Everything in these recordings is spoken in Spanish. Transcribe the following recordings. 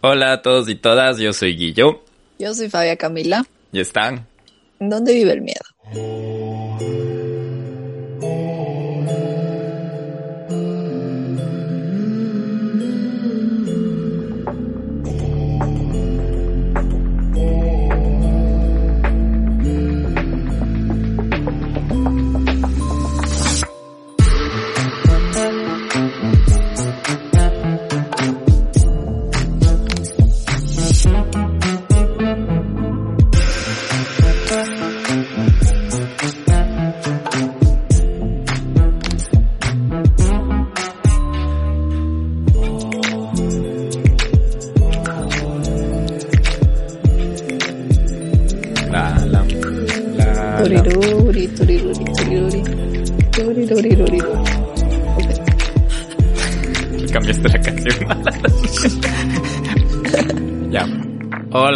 Hola a todos y todas, yo soy Guillo. Yo soy Fabia Camila. ¿Y están? ¿Dónde vive el miedo?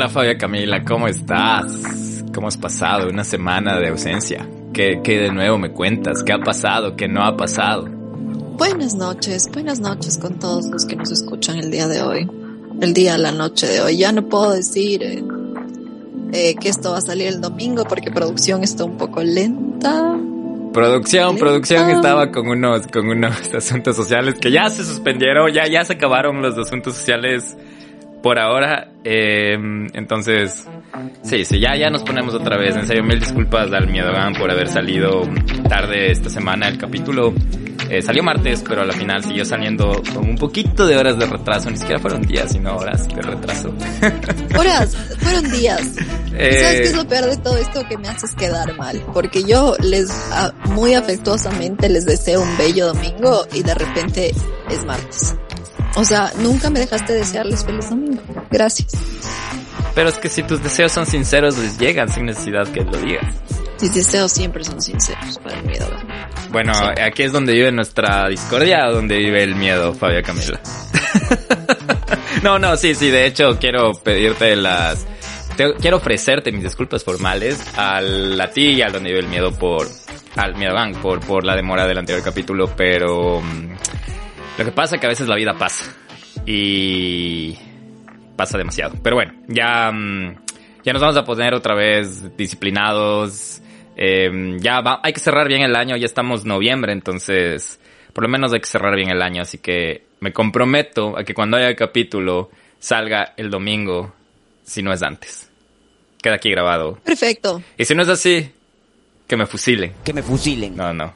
Hola Fabia Camila, ¿cómo estás? ¿Cómo has pasado una semana de ausencia? ¿Qué, ¿Qué de nuevo me cuentas? ¿Qué ha pasado? ¿Qué no ha pasado? Buenas noches, buenas noches con todos los que nos escuchan el día de hoy. El día, la noche de hoy. Ya no puedo decir eh, eh, que esto va a salir el domingo porque producción está un poco lenta. Producción, Lenta. producción estaba con unos, con unos asuntos sociales que ya se suspendieron, ya, ya se acabaron los asuntos sociales por ahora. eh, entonces, sí, sí, ya, ya nos ponemos otra vez. En serio, mil disculpas al Miedogan por haber salido tarde esta semana el capítulo. Eh, salió martes, pero a la final siguió saliendo con un poquito de horas de retraso. Ni siquiera fueron días, sino horas de retraso. Horas, fueron días. ¿Y Eh, ¿Sabes qué es lo peor de todo esto? Que me haces quedar mal. Porque yo les, muy afectuosamente les deseo un bello domingo y de repente es martes. O sea, nunca me dejaste desearles feliz domingo. Gracias. pero es que si tus deseos son sinceros, les llegan sin necesidad que lo digas. Mis deseos siempre son sinceros para el miedo. Bueno, aquí es donde vive nuestra discordia, donde vive el miedo, Fabia Camila. no, no, sí, sí, de hecho quiero pedirte las... te- quiero ofrecerte mis disculpas formales al, a ti y al donde vive el miedo por... Al miedo gang, por, por la demora del anterior capítulo, pero... mm, Lo que pasa es que a veces la vida pasa. Y... Pasa demasiado. Pero bueno, ya... mm, ya nos vamos a poner otra vez disciplinados. Eh, ya va, hay que cerrar bien el año, ya estamos noviembre, entonces por lo menos hay que cerrar bien el año, así que me comprometo a que cuando haya capítulo salga el domingo, si no es antes. Queda aquí grabado. Perfecto. Y si no es así, que me fusilen. Que me fusilen. No, no.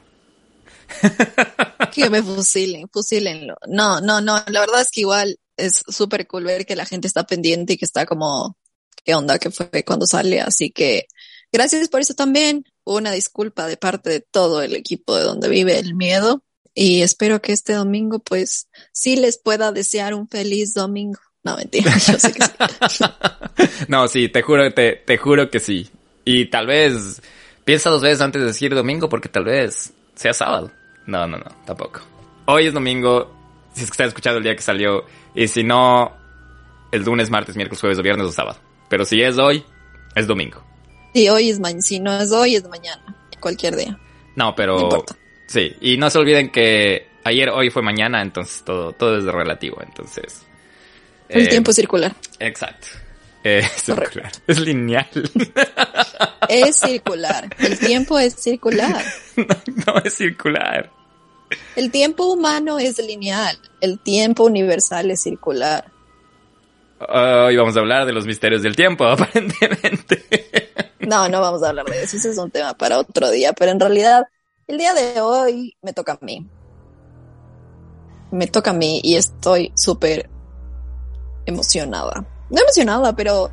Que me fusilen, fusílenlo. No, no, no. La verdad es que igual es súper cool ver que la gente está pendiente y que está como, ¿qué onda? que fue cuando sale? Así que gracias por eso también. Una disculpa de parte de todo el equipo de donde vive el miedo. Y espero que este domingo, pues, sí les pueda desear un feliz domingo. No, mentira, yo sé que sí. no, sí, te juro, te, te juro que sí. Y tal vez piensa dos veces antes de decir domingo porque tal vez sea sábado. No, no, no, tampoco. Hoy es domingo, si es que estás escuchando el día que salió. Y si no, el lunes, martes, miércoles, jueves o viernes o sábado. Pero si es hoy, es domingo. Y hoy es mañana, si no es hoy, es mañana. Cualquier día. No, pero... No importa. Sí, y no se olviden que ayer, hoy fue mañana, entonces todo, todo es relativo, entonces... El eh, tiempo es circular. Exacto. Eh, circular. Es lineal. Es circular. El tiempo es circular. no es circular. El tiempo humano es lineal. El tiempo universal es circular. Hoy vamos a hablar de los misterios del tiempo, aparentemente. No, no vamos a hablar de eso. Ese es un tema para otro día. Pero en realidad, el día de hoy me toca a mí. Me toca a mí y estoy súper emocionada. No emocionada, pero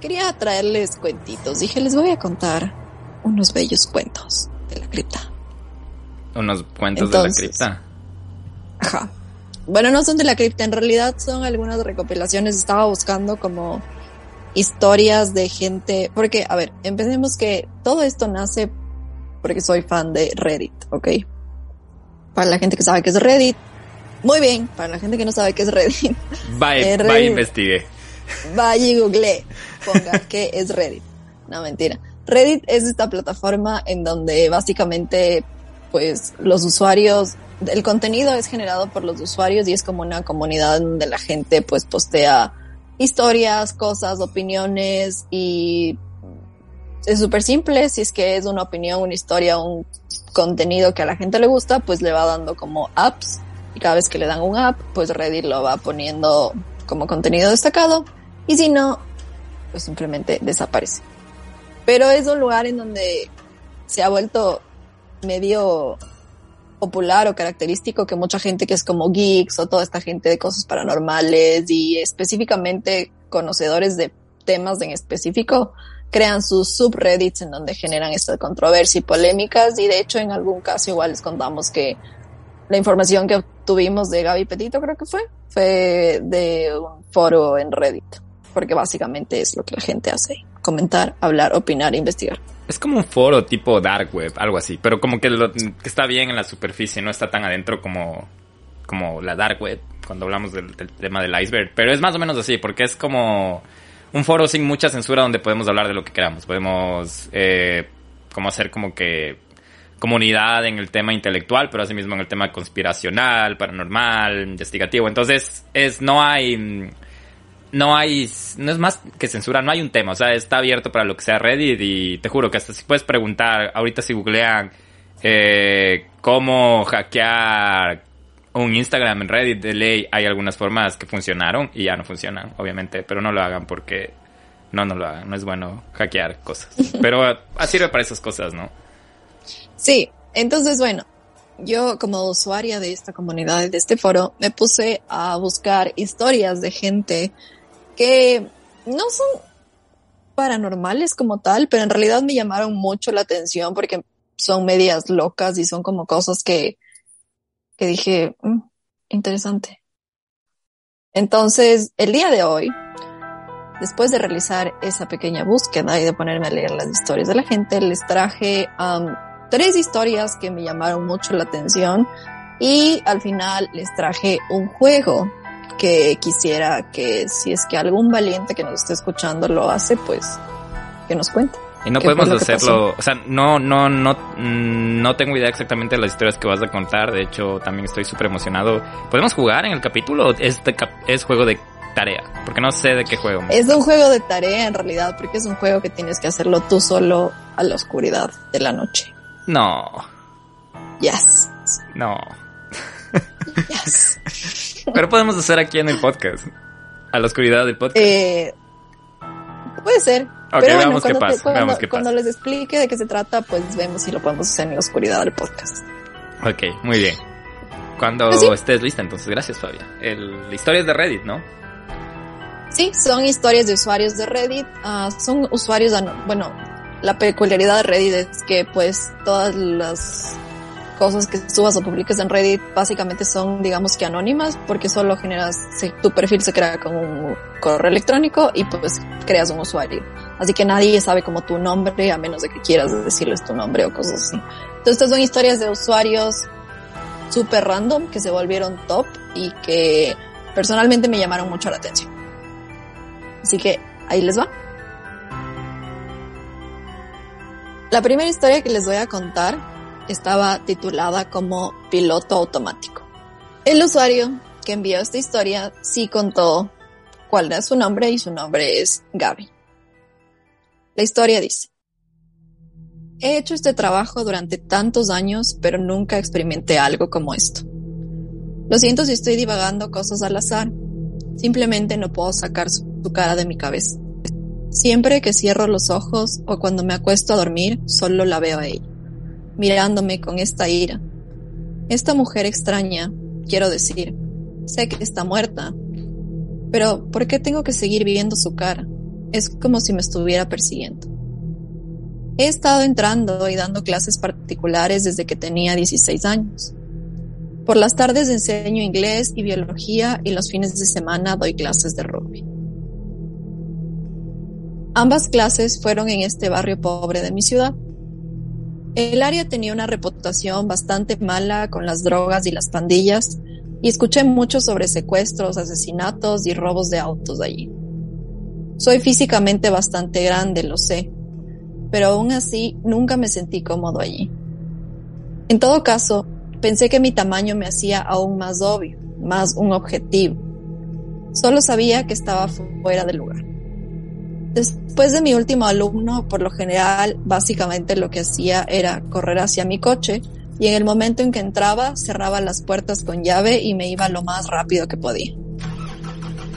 quería traerles cuentitos. Dije, les voy a contar unos bellos cuentos de la cripta. Unos cuentos Entonces. de la cripta. Ajá. Bueno, no son de la cripta, en realidad son algunas recopilaciones. Estaba buscando como historias de gente, porque, a ver, empecemos que todo esto nace porque soy fan de Reddit, ¿ok? Para la gente que sabe que es Reddit, muy bien. Para la gente que no sabe qué es Reddit, Vaya, Eh, vaya, investigue. vaya y google, ponga qué es Reddit. No, mentira. Reddit es esta plataforma en donde básicamente, pues, los usuarios, el contenido es generado por los usuarios y es como una comunidad donde la gente, pues, postea historias, cosas, opiniones y es súper simple. Si es que es una opinión, una historia, un contenido que a la gente le gusta, pues le va dando como apps y cada vez que le dan un app, pues Reddit lo va poniendo como contenido destacado y si no, pues simplemente desaparece. Pero es un lugar en donde se ha vuelto medio popular o característico que mucha gente que es como geeks o toda esta gente de cosas paranormales y específicamente conocedores de temas en específico crean sus subreddits en donde generan esta controversia y polémicas y de hecho en algún caso igual les contamos que la información que obtuvimos de Gaby Petito creo que fue fue de un foro en Reddit porque básicamente es lo que la gente hace comentar, hablar, opinar, investigar. Es como un foro tipo dark web, algo así, pero como que, lo, que está bien en la superficie, no está tan adentro como, como la dark web, cuando hablamos del, tema del iceberg. Pero es más o menos así, porque es como un foro sin mucha censura donde podemos hablar de lo que queramos. Podemos eh, como hacer como que comunidad en el tema intelectual, pero asimismo en el tema conspiracional, paranormal, investigativo. Entonces, es, no hay no hay, no es más que censura, no hay un tema, o sea, está abierto para lo que sea Reddit y te juro que hasta si puedes preguntar, ahorita si googlean eh, cómo hackear un Instagram en Reddit de ley, hay algunas formas que funcionaron y ya no funcionan, obviamente, pero no lo hagan porque no, no lo hagan, no es bueno hackear cosas, pero sirve para esas cosas, ¿no? Sí, entonces bueno, yo como usuaria de esta comunidad, de este foro, me puse a buscar historias de gente que no son paranormales como tal, pero en realidad me llamaron mucho la atención porque son medias locas y son como cosas que, que dije, mm, interesante. Entonces, el día de hoy, después de realizar esa pequeña búsqueda y de ponerme a leer las historias de la gente, les traje um, tres historias que me llamaron mucho la atención y al final les traje un juego que quisiera que si es que algún valiente que nos esté escuchando lo hace, pues que nos cuente. Y no podemos hacerlo, o sea, no, no, no, no tengo idea exactamente de las historias que vas a contar, de hecho también estoy súper emocionado. ¿Podemos jugar en el capítulo? Este es juego de tarea, porque no sé de qué juego. Es un juego de tarea en realidad, porque es un juego que tienes que hacerlo tú solo a la oscuridad de la noche. No. Yes. No. Yes. Pero podemos hacer aquí en el podcast. A la oscuridad del podcast. Eh, puede ser. Ok, Pero veamos bueno, qué cuando, pasa, cuando- veamos qué cuando pasa. les explique de qué se trata, pues vemos si lo podemos hacer en la oscuridad del podcast. Ok, muy bien. Cuando Pues sí. estés lista, entonces gracias, Fabia. El, la historia es de Reddit, ¿no? Sí, son historias de usuarios de Reddit. ah, son usuarios, bueno, la peculiaridad de Reddit es que pues todas las cosas que subas o publiques en Reddit básicamente son, digamos que anónimas, porque solo generas, se- tu perfil se crea con un correo electrónico y pues creas un usuario. Así que nadie sabe como tu nombre a menos de que quieras decirles tu nombre o cosas así. Entonces estas son historias de usuarios super random que se volvieron top y que personalmente me llamaron mucho la atención. Así que ahí les va. La primera historia que les voy a contar estaba titulada como piloto automático. El usuario que envió esta historia sí contó cuál era su nombre y su nombre es Gaby. La historia dice, he hecho este trabajo durante tantos años, pero nunca experimenté algo como esto. Lo siento si estoy divagando cosas al azar. Simplemente no puedo sacar su, su cara de mi cabeza. Siempre que cierro los ojos o cuando me acuesto a dormir, solo la veo a ella, mirándome con esta ira. Esta mujer extraña, quiero decir, sé que está muerta, pero ¿por qué tengo que seguir viendo su cara? Es como si me estuviera persiguiendo. He estado entrando y dando clases particulares desde que tenía 16 años. Por las tardes enseño inglés y biología y los fines de semana doy clases de rugby. Ambas clases fueron en este barrio pobre de mi ciudad. El área tenía una reputación bastante mala con las drogas y las pandillas y escuché mucho sobre secuestros, asesinatos y robos de autos allí. Soy físicamente bastante grande, lo sé, pero aún así nunca me sentí cómodo allí. En todo caso, pensé que mi tamaño me hacía aún más obvio, más un objetivo. Solo sabía que estaba fuera del lugar. Después de mi último alumno, por lo general, básicamente lo que hacía era correr hacia mi coche y en el momento en que entraba cerraba las puertas con llave y me iba lo más rápido que podía.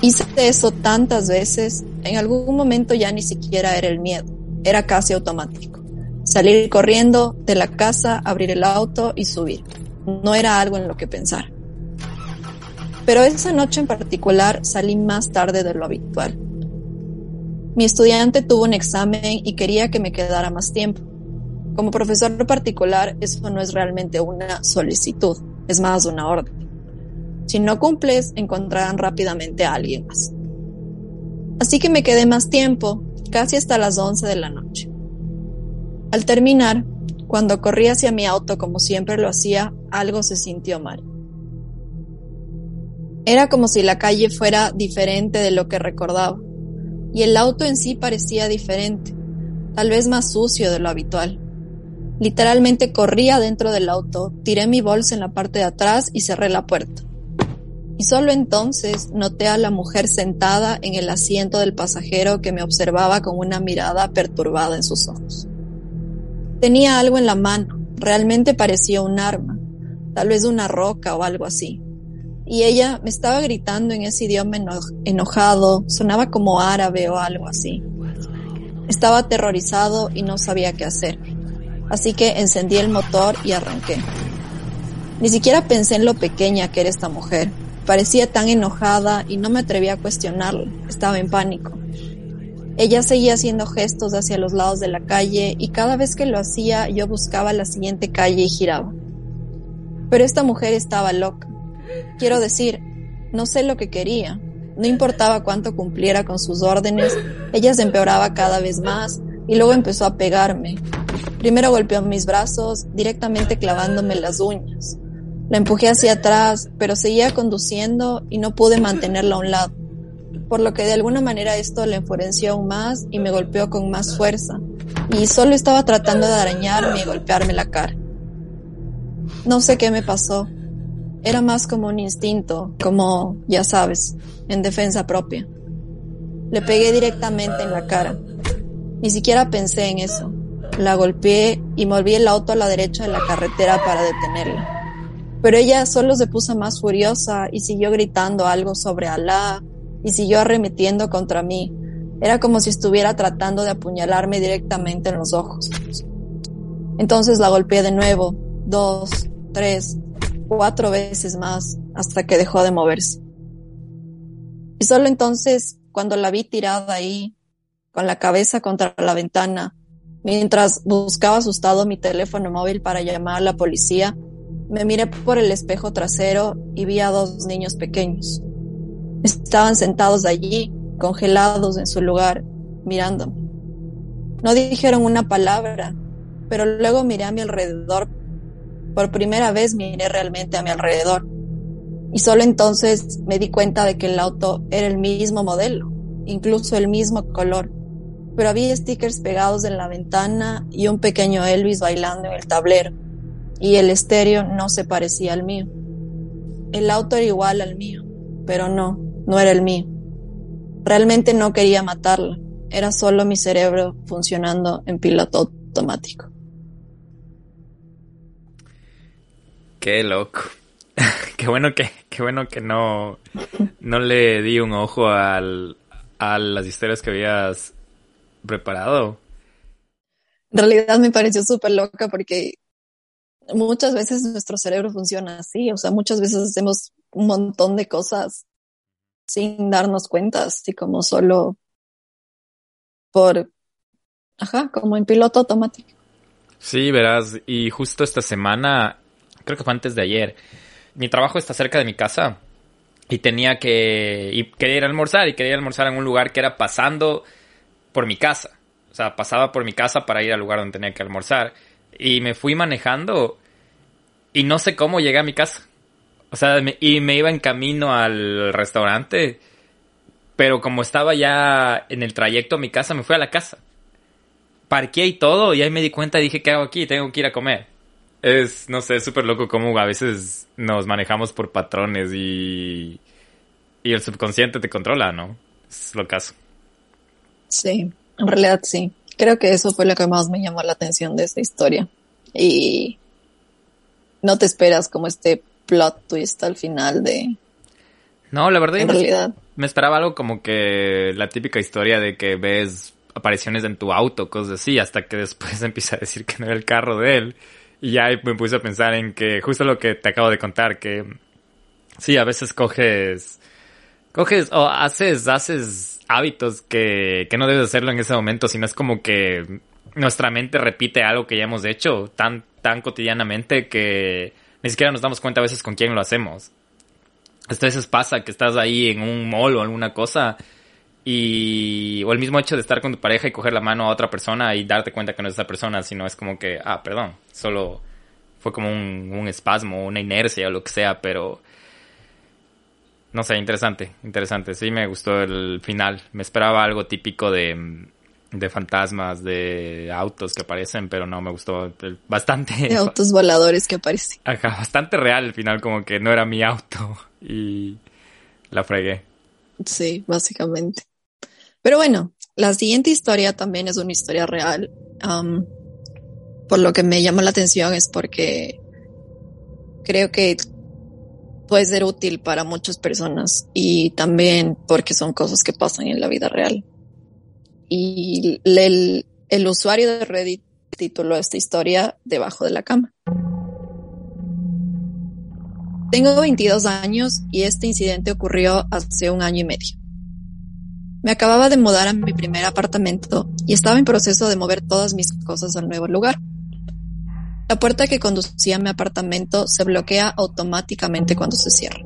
Hice eso tantas veces, en algún momento ya ni siquiera era el miedo, era casi automático. Salir corriendo de la casa, abrir el auto y subir. No era algo en lo que pensar. Pero esa noche en particular salí más tarde de lo habitual. Mi estudiante tuvo un examen y quería que me quedara más tiempo. Como profesor particular, eso no es realmente una solicitud, es más una orden. Si no cumples, encontrarán rápidamente a alguien más. Así que me quedé más tiempo, casi hasta las 11 de la noche. Al terminar, cuando corrí hacia mi auto como siempre lo hacía, algo se sintió mal. Era como si la calle fuera diferente de lo que recordaba, y el auto en sí parecía diferente, tal vez más sucio de lo habitual. Literalmente corría dentro del auto, tiré mi bolsa en la parte de atrás y cerré la puerta. Y solo entonces noté a la mujer sentada en el asiento del pasajero que me observaba con una mirada perturbada en sus ojos. Tenía algo en la mano, realmente parecía un arma, tal vez una roca o algo así. Y ella me estaba gritando en ese idioma enojado, sonaba como árabe o algo así. Estaba aterrorizado y no sabía qué hacer así que encendí el motor y arranqué. Ni siquiera pensé en lo pequeña que era esta mujer. Parecía tan enojada y no me atreví a cuestionarla. Estaba en pánico. Ella seguía haciendo gestos hacia los lados de la calle y cada vez que lo hacía yo buscaba la siguiente calle y giraba. Pero esta mujer estaba loca. Quiero decir, no sé lo que quería. No importaba cuánto cumpliera con sus órdenes, ella se empeoraba cada vez más y luego empezó a pegarme, Primero golpeó mis brazos, directamente clavándome las uñas. La empujé hacia atrás, pero seguía conduciendo y no pude mantenerla a un lado, por lo que de alguna manera esto le enfureció aún más y me golpeó con más fuerza, y solo estaba tratando de arañarme y golpearme la cara. No sé qué me pasó. Era más como un instinto, como, ya sabes, en defensa propia. Le pegué directamente en la cara. Ni siquiera pensé en eso. La golpeé y moví el auto a la derecha de la carretera para detenerla. Pero ella solo se puso más furiosa y siguió gritando algo sobre Alá y siguió arremetiendo contra mí. Era como si estuviera tratando de apuñalarme directamente en los ojos. Entonces la golpeé de nuevo, dos, tres, cuatro veces más, hasta que dejó de moverse. Y solo entonces, cuando la vi tirada ahí, con la cabeza contra la ventana, Mientras buscaba asustado mi teléfono móvil para llamar a la policía, me miré por el espejo trasero y vi a dos niños pequeños. Estaban sentados allí, congelados en su lugar, mirándome. No dijeron una palabra, pero luego miré a mi alrededor. Por primera vez miré realmente a mi alrededor. Y solo entonces me di cuenta de que el auto era el mismo modelo, incluso el mismo color pero había stickers pegados en la ventana y un pequeño Elvis bailando en el tablero, y el estéreo no se parecía al mío. El auto era igual al mío, pero no, no era el mío. Realmente no quería matarla, era solo mi cerebro funcionando en piloto automático. Qué loco. qué bueno que, qué bueno que no, no le di un ojo al, a las historias que habías preparado. En realidad me pareció súper loca porque muchas veces nuestro cerebro funciona así, o sea, muchas veces hacemos un montón de cosas sin darnos cuenta, así como solo por, ajá, como en piloto automático. Sí, verás, y justo esta semana, creo que fue antes de ayer, mi trabajo está cerca de mi casa y tenía que, y quería ir a almorzar y quería almorzar en un lugar que era pasando por mi casa. O sea, pasaba por mi casa para ir al lugar donde tenía que almorzar. Y me fui manejando y no sé cómo llegué a mi casa. O sea, y me iba en camino al restaurante. Pero como estaba ya en el trayecto a mi casa, me fui a la casa. Parqué y todo y ahí me di cuenta y dije, ¿qué hago aquí? Tengo que ir a comer. Es, no sé, súper loco cómo a veces nos manejamos por patrones y y el subconsciente te controla, ¿no? Es lo caso. Sí, en realidad sí. Creo que eso fue lo que más me llamó la atención de esta historia. Y no te esperas como este plot twist al final de... No, la verdad... En realidad. Me esperaba algo como que la típica historia de que ves apariciones en tu auto, cosas así, hasta que después empieza a decir que no era el carro de él. Y ya me puse a pensar en que justo lo que te acabo de contar, que sí, a veces coges, coges o haces, haces hábitos que, que no debes hacerlo en ese momento, sino es como que nuestra mente repite algo que ya hemos hecho tan, tan cotidianamente que ni siquiera nos damos cuenta a veces con quién lo hacemos. A veces pasa que estás ahí en un mall o alguna cosa y o el mismo hecho de estar con tu pareja y coger la mano a otra persona y darte cuenta que no es esa persona, sino es como que, ah, perdón, solo fue como un, un espasmo, una inercia o lo que sea, pero no sé, interesante, interesante. Sí me gustó el final. Me esperaba algo típico de, de fantasmas, de autos que aparecen, pero no, me gustó bastante. De autos voladores que aparecen. Ajá, bastante real el final, como que no era mi auto y la fregué. Sí, básicamente. Pero bueno, la siguiente historia también es una historia real. por lo que me llama la atención es porque creo que puede ser útil para muchas personas y también porque son cosas que pasan en la vida real. Y el, el usuario de Reddit tituló esta historia Debajo de la cama. Tengo 22 años y este incidente ocurrió hace un año y medio. Me acababa de mudar a mi primer apartamento y estaba en proceso de mover todas mis cosas al nuevo lugar. La puerta que conducía a mi apartamento se bloquea automáticamente cuando se cierra.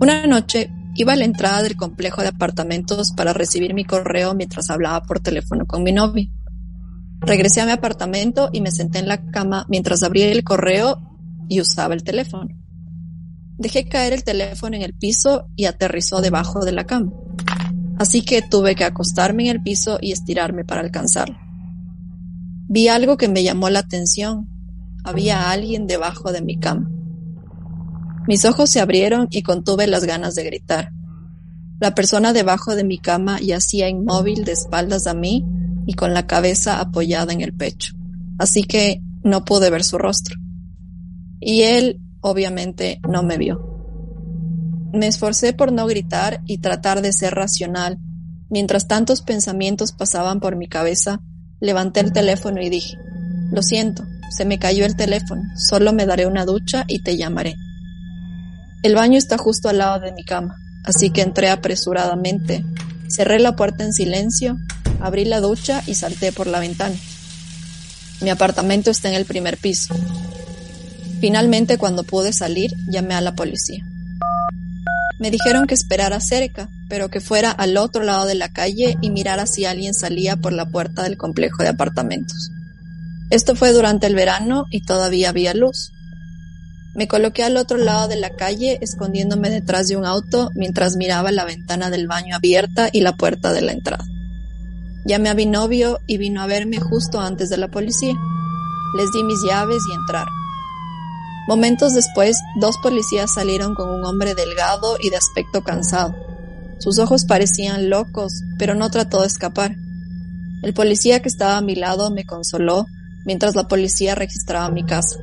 Una noche iba a la entrada del complejo de apartamentos para recibir mi correo mientras hablaba por teléfono con mi novio. Regresé a mi apartamento y me senté en la cama mientras abría el correo y usaba el teléfono. Dejé caer el teléfono en el piso y aterrizó debajo de la cama así que tuve que acostarme en el piso y estirarme para alcanzarlo. Vi algo que me llamó la atención. Había alguien debajo de mi cama. Mis ojos se abrieron y contuve las ganas de gritar. La persona debajo de mi cama yacía inmóvil de espaldas a mí y con la cabeza apoyada en el pecho, así que no pude ver su rostro. Y él, obviamente, no me vio. Me esforcé por no gritar y tratar de ser racional. Mientras tantos pensamientos pasaban por mi cabeza, levanté el teléfono y dije, lo siento, se me cayó el teléfono, solo me daré una ducha y te llamaré. El baño está justo al lado de mi cama, así que entré apresuradamente, cerré la puerta en silencio, abrí la ducha y salté por la ventana. Mi apartamento está en el primer piso. Finalmente, cuando pude salir, llamé a la policía. Me dijeron que esperara cerca, pero que fuera al otro lado de la calle y mirara si alguien salía por la puerta del complejo de apartamentos. Esto fue durante el verano y todavía había luz. Me coloqué al otro lado de la calle, escondiéndome detrás de un auto mientras miraba la ventana del baño abierta y la puerta de la entrada. Llamé a mi novio y vino a verme justo antes de la policía. Les di mis llaves y entraron. Momentos después, dos policías salieron con un hombre delgado y de aspecto cansado. Sus ojos parecían locos, pero no trató de escapar. El policía que estaba a mi lado me consoló mientras la policía registraba mi casa.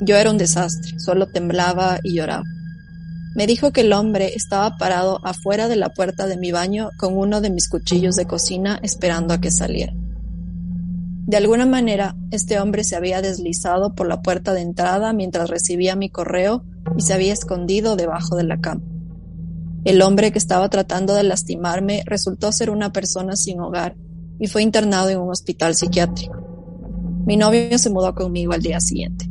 Yo era un desastre, solo temblaba y lloraba. Me dijo que el hombre estaba parado afuera de la puerta de mi baño con uno de mis cuchillos de cocina esperando a que saliera. De alguna manera, este hombre se había deslizado por la puerta de entrada mientras recibía mi correo y se había escondido debajo de la cama. El hombre que estaba tratando de lastimarme resultó ser una persona sin hogar y fue internado en un hospital psiquiátrico. Mi novio se mudó conmigo al día siguiente.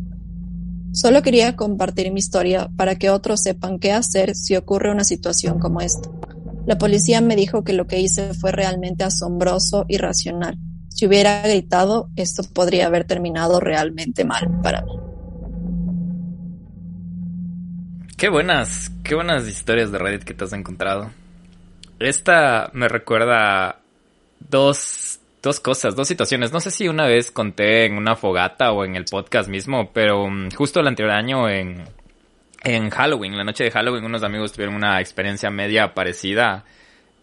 Solo quería compartir mi historia para que otros sepan qué hacer si ocurre una situación como esta. La policía me dijo que lo que hice fue realmente asombroso y racional si hubiera gritado, esto podría haber terminado realmente mal para mí. Qué buenas, qué buenas historias de Reddit que te has encontrado. Esta me recuerda dos, dos cosas, dos situaciones. No sé si una vez conté en una fogata o en el podcast mismo, pero mm, justo el anterior año en, en Halloween, la noche de Halloween, unos amigos tuvieron una experiencia media parecida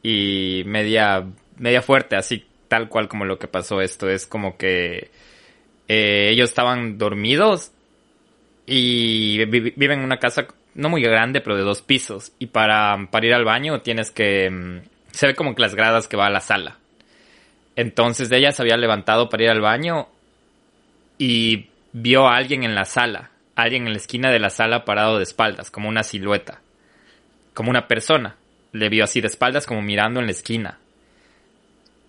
y media, media fuerte, así tal cual como lo que pasó esto. Es como que eh, ellos estaban dormidos y viven en una casa no muy grande, pero de dos pisos. Y para, para ir al baño tienes que... Mm, se ve como que las gradas que va a la sala. Entonces ella se había levantado para ir al baño y vio a alguien en la sala, alguien en la esquina de la sala parado de espaldas, como una silueta, como una persona. Le vio así de espaldas como mirando en la esquina.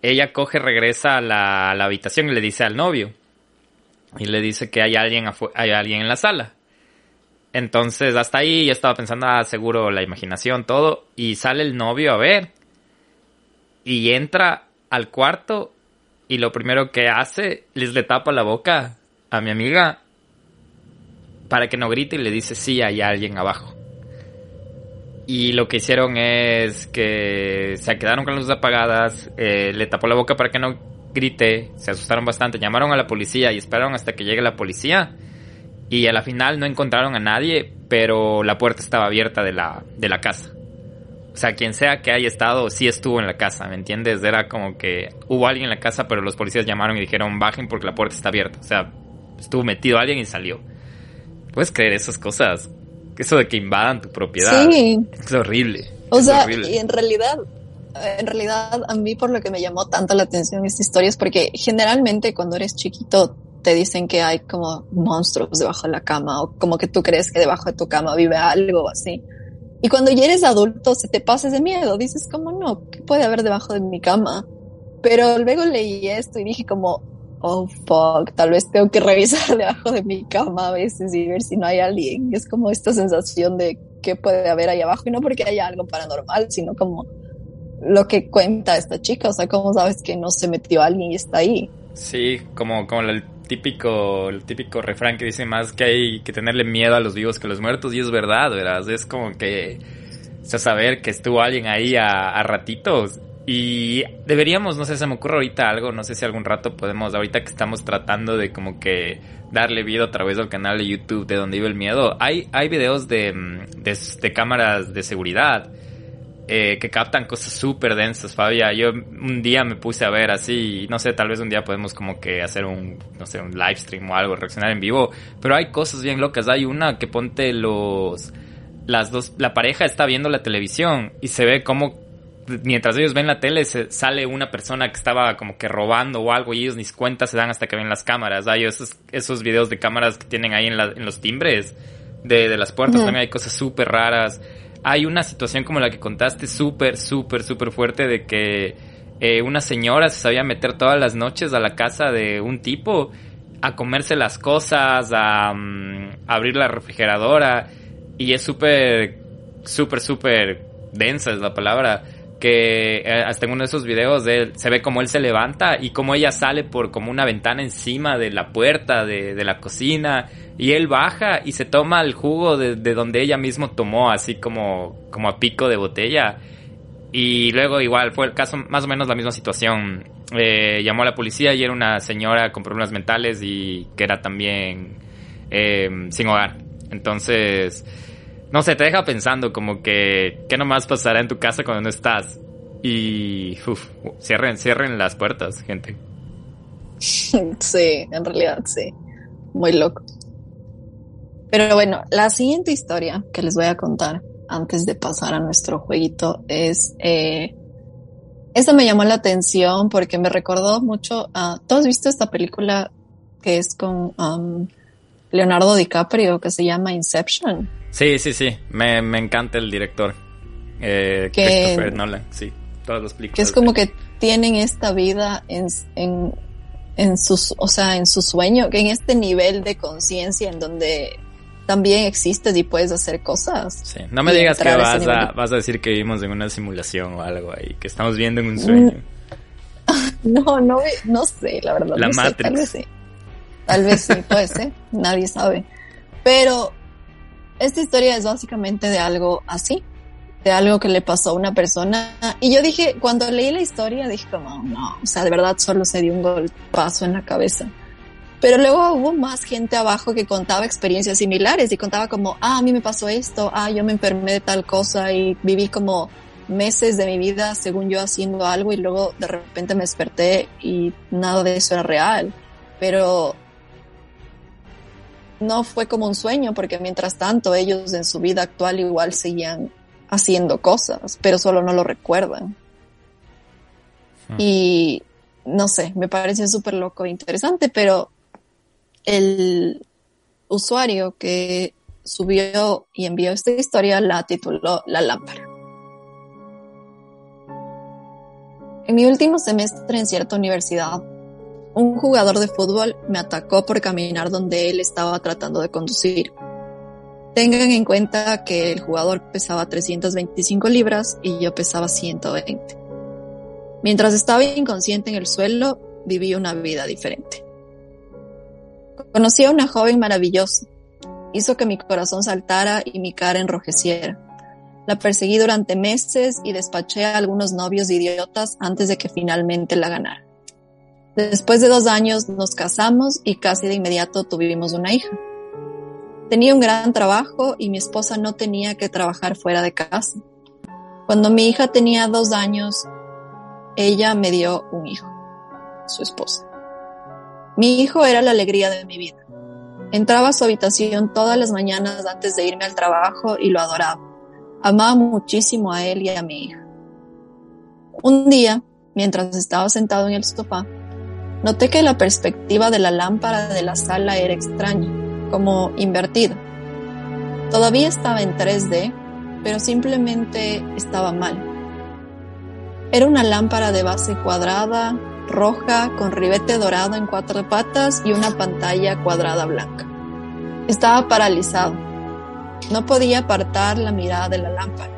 Ella coge, regresa a la, habitación y le dice al novio. Y le dice que hay alguien, hay alguien en la sala. Entonces, hasta ahí yo estaba pensando, ah, seguro la imaginación, todo. Y sale el novio a ver. Y entra al cuarto. Y lo primero que hace, les le tapa la boca a mi amiga para que no grite y le dice sí, hay alguien abajo. Y lo que hicieron es que se quedaron con las luces apagadas, eh, le tapó la boca para que no grite, se asustaron bastante, llamaron a la policía y esperaron hasta que llegue la policía. Y a la final no encontraron a nadie, pero la puerta estaba abierta de la, de la casa. O sea, quien sea que haya estado, sí estuvo en la casa, ¿me entiendes? Era como que hubo alguien en la casa, pero los policías llamaron y dijeron bajen porque la puerta está abierta. O sea, estuvo metido alguien y salió. ¿Puedes creer esas cosas? Eso de que invadan tu propiedad. Sí. Es horrible. O sea, y en realidad, en realidad a mí por lo que me llamó tanto la atención esta historia es porque generalmente cuando eres chiquito te dicen que hay como monstruos debajo de la cama o como que tú crees que debajo de tu cama vive algo así. Y cuando ya eres adulto se te pasa ese miedo, dices como no, ¿qué puede haber debajo de mi cama? Pero luego leí esto y dije como, oh fuck, tal vez tengo que revisar debajo de mi cama a veces y ver si no hay alguien. Es como esta sensación de qué puede haber ahí abajo y no porque haya algo paranormal, sino como lo que cuenta esta chica, o sea, cómo sabes que no se metió alguien y está ahí. Sí, como, como el típico, el típico refrán que dice más que hay que tenerle miedo a los vivos que a los muertos y es verdad, ¿verdad? Es como que o saber que estuvo alguien ahí a ratitos y deberíamos, no sé, se me ocurre ahorita algo, no sé si algún rato podemos, ahorita que estamos tratando de como que darle vida a través del canal de YouTube de donde vive el miedo, hay, hay videos de, mm, de, cámaras de seguridad eh, que captan cosas súper densas, Fabia. Yo un día me puse a ver así, no sé, tal vez un día podemos como que hacer un, no sé, un live stream o algo, reaccionar en vivo, pero hay cosas bien locas. Hay una que ponte los, las dos, la pareja está viendo la televisión y se ve como mientras ellos ven la tele, se sale una persona que estaba como que robando o algo y ellos ni cuenta se dan hasta que ven las cámaras. Hay esos, esos videos de cámaras que tienen ahí en, en los timbres de, de las puertas. También hay cosas súper raras. Hay una situación como la que contaste súper, súper, súper fuerte de que eh, una señora se sabía meter todas las noches a la casa de un tipo a comerse las cosas, a, mm, abrir la refrigeradora. Y es súper, súper, súper densa es la palabra que eh, hasta en uno de esos videos de se ve como él se levanta y como ella sale por como una ventana encima de la puerta de, de la cocina y él baja y se toma el jugo de, de, donde ella mismo tomó así como, como a pico de botella. Y luego igual fue el caso más o menos la misma situación. Eh, llamó a la policía y era una señora con problemas mentales y que era también eh, sin hogar. Entonces no sé, te deja pensando como que, ¿qué nomás pasará en tu casa cuando no estás? Y, cierren, cierren las puertas, gente. Sí, en realidad sí. Muy loco. Pero bueno, la siguiente historia que les voy a contar antes de pasar a nuestro jueguito es... Eh, esta me llamó la atención porque me recordó mucho a... ¿Tú has visto esta película que es con um, Leonardo DiCaprio que se llama Inception? Sí, sí, sí. Me, encanta el director. Eh, Christopher Nolan, sí. Todos los películas. Que es como que tienen esta vida en, en, en sus, o sea, en su sueño, que en este nivel de conciencia en donde también existes y puedes hacer cosas. Sí. No me digas que vas a, vas a decir que vivimos en una simulación o algo ahí, que estamos viendo en un sueño. No, no, no sé, la verdad. La no Matrix. tal vez sí. Tal vez sí, puede ser. Nadie sabe. Pero esta historia es básicamente de algo así, de algo que le pasó a una persona. Y yo dije, cuando leí la historia, dije como, no, o sea, de verdad solo se dio un golpazo en la cabeza. Pero luego hubo más gente abajo que contaba experiencias similares y contaba como, ah, a mí me pasó esto, ah, yo me enfermé de tal cosa y viví como meses de mi vida según yo haciendo algo y luego de repente me desperté y nada de eso era real. Pero no fue como un sueño porque mientras tanto ellos en su vida actual igual seguían haciendo cosas, pero solo no lo recuerdan. Hmm. Y no sé, me parece súper loco e interesante, pero el usuario que subió y envió esta historia la tituló La lámpara. En mi último semestre en cierta universidad, un jugador de fútbol me atacó por caminar donde él estaba tratando de conducir. Tengan en cuenta que el jugador pesaba 325 libras y yo pesaba 120. Mientras estaba inconsciente en el suelo, viví una vida diferente. Conocí a una joven maravillosa. Hizo que mi corazón saltara y mi cara enrojeciera. La perseguí durante meses y despaché a algunos novios idiotas antes de que finalmente la ganara. Después de dos años nos casamos y casi de inmediato tuvimos una hija. Tenía un gran trabajo y mi esposa no tenía que trabajar fuera de casa. Cuando mi hija tenía dos años, ella me dio un hijo, su esposa. Mi hijo era la alegría de mi vida. Entraba a su habitación todas las mañanas antes de irme al trabajo y lo adoraba. Amaba muchísimo a él y a mi hija. Un día, mientras estaba sentado en el sofá, noté que la perspectiva de la lámpara de la sala era extraña, como invertida. Todavía estaba en 3D, pero simplemente estaba mal. Era una lámpara de base cuadrada, roja con ribete dorado en cuatro patas y una pantalla cuadrada blanca. Estaba paralizado. No podía apartar la mirada de la lámpara.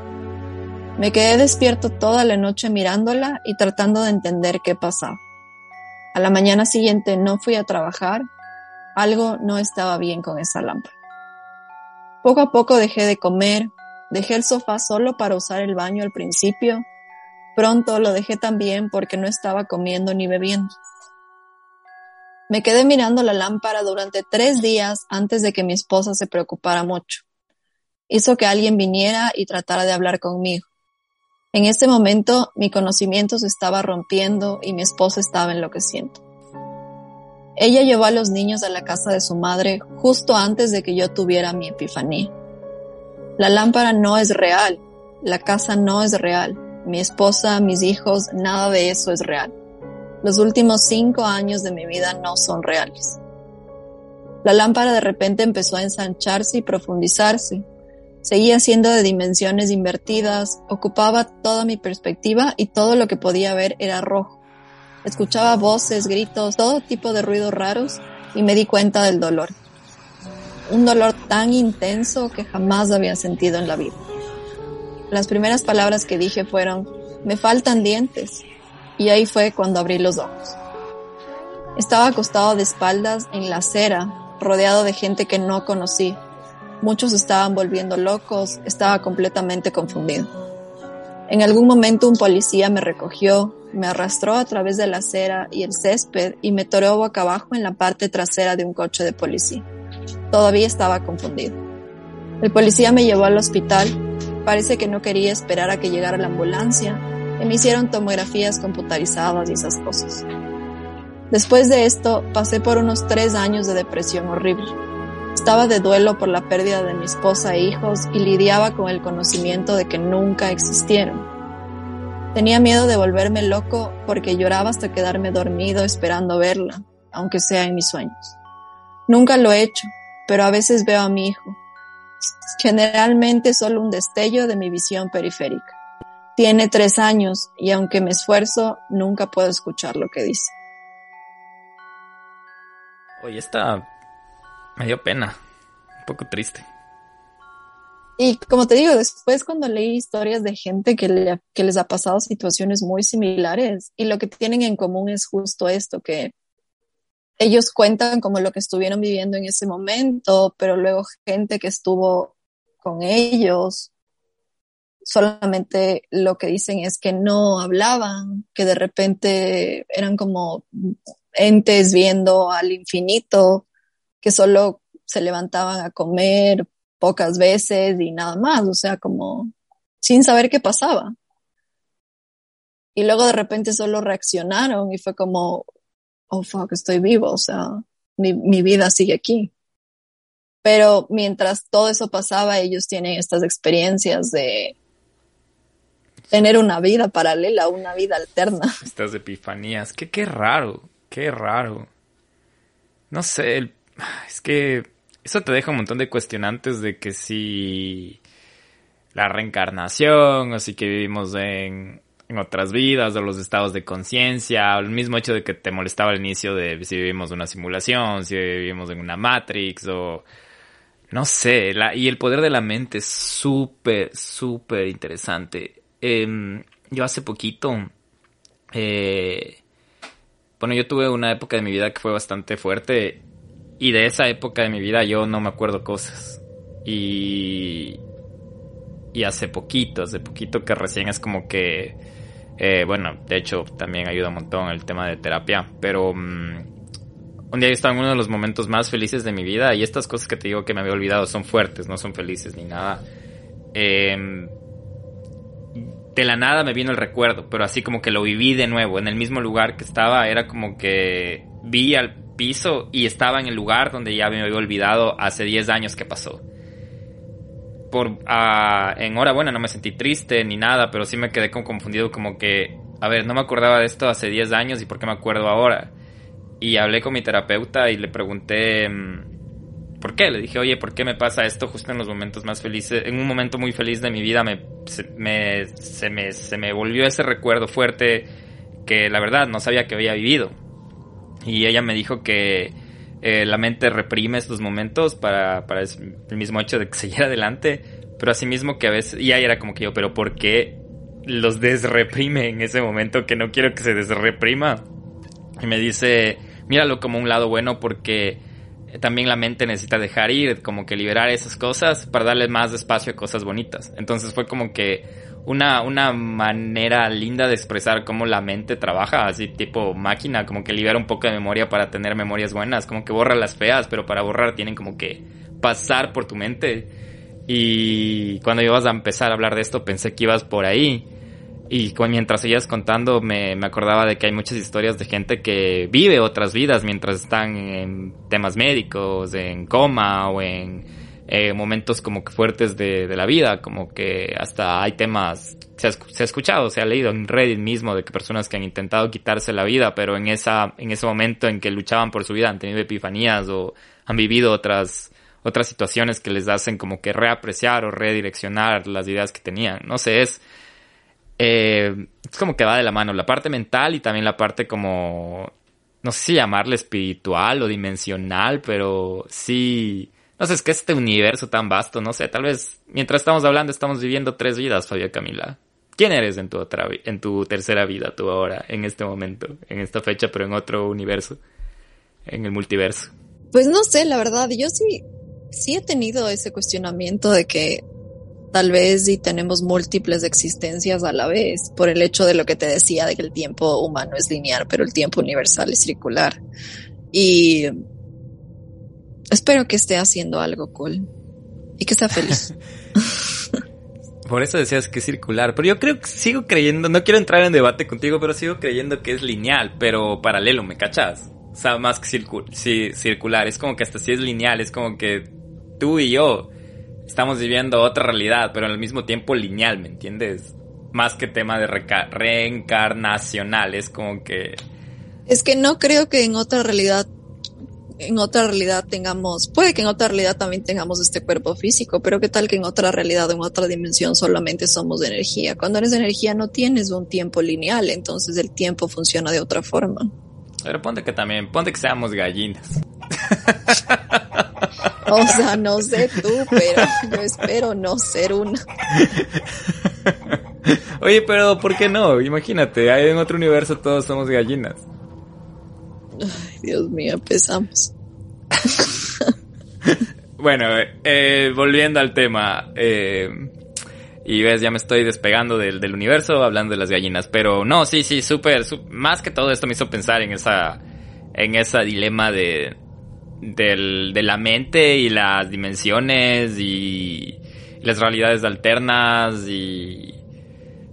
Me quedé despierto toda la noche mirándola y tratando de entender qué pasaba. A la mañana siguiente no fui a trabajar. Algo no estaba bien con esa lámpara. Poco a poco dejé de comer, dejé el sofá solo para usar el baño al principio Pronto lo dejé también porque no estaba comiendo ni bebiendo. Me quedé mirando la lámpara durante tres días antes de que mi esposa se preocupara mucho. Hizo que alguien viniera y tratara de hablar conmigo. En ese momento mi conocimiento se estaba rompiendo y mi esposa estaba enloqueciendo. Ella llevó a los niños a la casa de su madre justo antes de que yo tuviera mi epifanía. La lámpara no es real, la casa no es real, mi esposa, mis hijos, nada de eso es real. Los últimos cinco años de mi vida no son reales. La lámpara de repente empezó a ensancharse y profundizarse. Seguía siendo de dimensiones invertidas, ocupaba toda mi perspectiva y todo lo que podía ver era rojo. Escuchaba voces, gritos, todo tipo de ruidos raros y me di cuenta del dolor. Un dolor tan intenso que jamás había sentido en la vida. Las primeras palabras que dije fueron, me faltan dientes. Y ahí fue cuando abrí los ojos. Estaba acostado de espaldas en la acera, rodeado de gente que no conocí. Muchos estaban volviendo locos, estaba completamente confundido. En algún momento un policía me recogió, me arrastró a través de la acera y el césped y me toreó boca abajo en la parte trasera de un coche de policía. Todavía estaba confundido. El policía me llevó al hospital Parece que no quería esperar a que llegara la ambulancia y me hicieron tomografías computarizadas y esas cosas. Después de esto, pasé por unos tres años de depresión horrible. Estaba de duelo por la pérdida de mi esposa e hijos y lidiaba con el conocimiento de que nunca existieron. Tenía miedo de volverme loco porque lloraba hasta quedarme dormido esperando verla, aunque sea en mis sueños. Nunca lo he hecho, pero a veces veo a mi hijo, generalmente solo un destello de mi visión periférica. Tiene tres años y aunque me esfuerzo, nunca puedo escuchar lo que dice. Oye, está... me dio pena, un poco triste. Y como te digo, después cuando leí historias de gente que, que les ha pasado situaciones muy similares y lo que tienen en común es justo esto, que ellos cuentan como lo que estuvieron viviendo en ese momento, pero luego gente que estuvo con ellos, solamente lo que dicen es que no hablaban, que de repente eran como entes viendo al infinito que solo se levantaban a comer pocas veces y nada más, o sea, como sin saber qué pasaba. Y luego de repente solo reaccionaron y fue como, oh fuck, estoy vivo, o sea, mi, mi vida sigue aquí. Pero mientras todo eso pasaba, ellos tienen estas experiencias de tener una vida paralela, una vida alterna. Estas epifanías, qué, qué raro, qué raro. No sé, es que eso te deja un montón de cuestionantes de que si la reencarnación o si que vivimos en, en otras vidas o los estados de conciencia o el mismo hecho de que te molestaba al inicio de si vivimos una simulación, si vivimos en una Matrix o no sé, la, y el poder de la mente es súper, súper interesante. Em, yo hace poquito, eh, bueno, yo tuve una época de mi vida que fue bastante fuerte y de esa época de mi vida yo no me acuerdo cosas. Y, y hace poquito, hace poquito que recién es como que, eh, bueno, de hecho también ayuda un montón el tema de terapia, pero... Mm, un día estaba en uno de los momentos más felices de mi vida y estas cosas que te digo que me había olvidado son fuertes, no son felices ni nada. Em, de la nada me vino el recuerdo, pero así como que lo viví de nuevo, en el mismo lugar que estaba, era como que vi al piso y estaba en el lugar donde ya me había olvidado hace 10 años que pasó. Por, ah, en hora buena no me sentí triste ni nada, pero sí me quedé como confundido como que, a ver, no me acordaba de esto hace 10 años y por qué me acuerdo ahora. Y hablé con mi terapeuta y le pregunté mm, por qué. Le dije, oye, ¿por qué me pasa esto justo en los momentos más felices? En un momento muy feliz de mi vida me, se, me, se me volvió ese recuerdo fuerte que la verdad no sabía que había vivido. Y ella me dijo que eh, la mente reprime estos momentos para, para el mismo hecho de que se adelante, pero asimismo que a veces, y ahí era como que yo, pero ¿por qué los desreprime en ese momento que no quiero que se desreprima? Y me dice, míralo como un lado bueno porque también la mente necesita dejar ir, como que liberar esas cosas para darle más espacio a cosas bonitas. Entonces fue como que una, una manera linda de expresar cómo la mente trabaja, así tipo máquina, como que libera un poco de memoria para tener memorias buenas, como que borra las feas, pero para borrar tienen como que pasar por tu mente. Y cuando ibas a empezar a hablar de esto pensé que ibas por ahí. Y mientras seguías contando me, me, acordaba de que hay muchas historias de gente que vive otras vidas mientras están en temas médicos, en coma o en eh, momentos como que fuertes de, de, la vida, como que hasta hay temas, se ha, se ha, escuchado, se ha leído en Reddit mismo de que personas que han intentado quitarse la vida, pero en esa, en ese momento en que luchaban por su vida han tenido epifanías o han vivido otras, otras situaciones que les hacen como que reapreciar o redireccionar las ideas que tenían. No sé, es, eh, es como que va de la mano la parte mental y también la parte como, no sé si llamarle espiritual o dimensional, pero sí, no sé, es que este universo tan vasto, no sé, tal vez mientras estamos hablando estamos viviendo tres vidas, Fabio Camila. ¿Quién eres en tu otra, en tu tercera vida, tú ahora, en este momento, en esta fecha, pero en otro universo, en el multiverso? Pues no sé, la verdad, yo sí, sí he tenido ese cuestionamiento de que tal vez y tenemos múltiples existencias a la vez, por el hecho de lo que te decía de que el tiempo humano es lineal, pero el tiempo universal es circular. Y espero que esté haciendo algo cool y que sea feliz. Por eso decías que es circular, pero yo creo que sigo creyendo, no quiero entrar en debate contigo, pero sigo creyendo que es lineal, pero paralelo, ¿me cachas? O sea, más que circular, es como que hasta si es lineal, es como que tú y yo estamos viviendo otra realidad, pero al mismo tiempo lineal, ¿me entiendes? Más que tema de reencarnacional, es como que... Es que no creo que en otra realidad, en otra realidad tengamos, puede que en otra realidad también tengamos este cuerpo físico, pero qué tal que en otra realidad, en otra dimensión solamente somos de energía. Cuando eres de energía no tienes un tiempo lineal, entonces el tiempo funciona de otra forma. Pero ponte que también, ponte que seamos gallinas. O sea, no sé tú, pero yo espero no ser una. Oye, pero ¿por qué no? Imagínate, en otro universo todos somos gallinas. Ay, Dios mío, empezamos. bueno, eh, volviendo al tema. Eh, y ves, ya me estoy despegando del, del, universo hablando de las gallinas. Pero no, sí, sí, súper. Más que todo esto me hizo pensar en esa en ese dilema de, de la mente y las dimensiones y las realidades alternas y...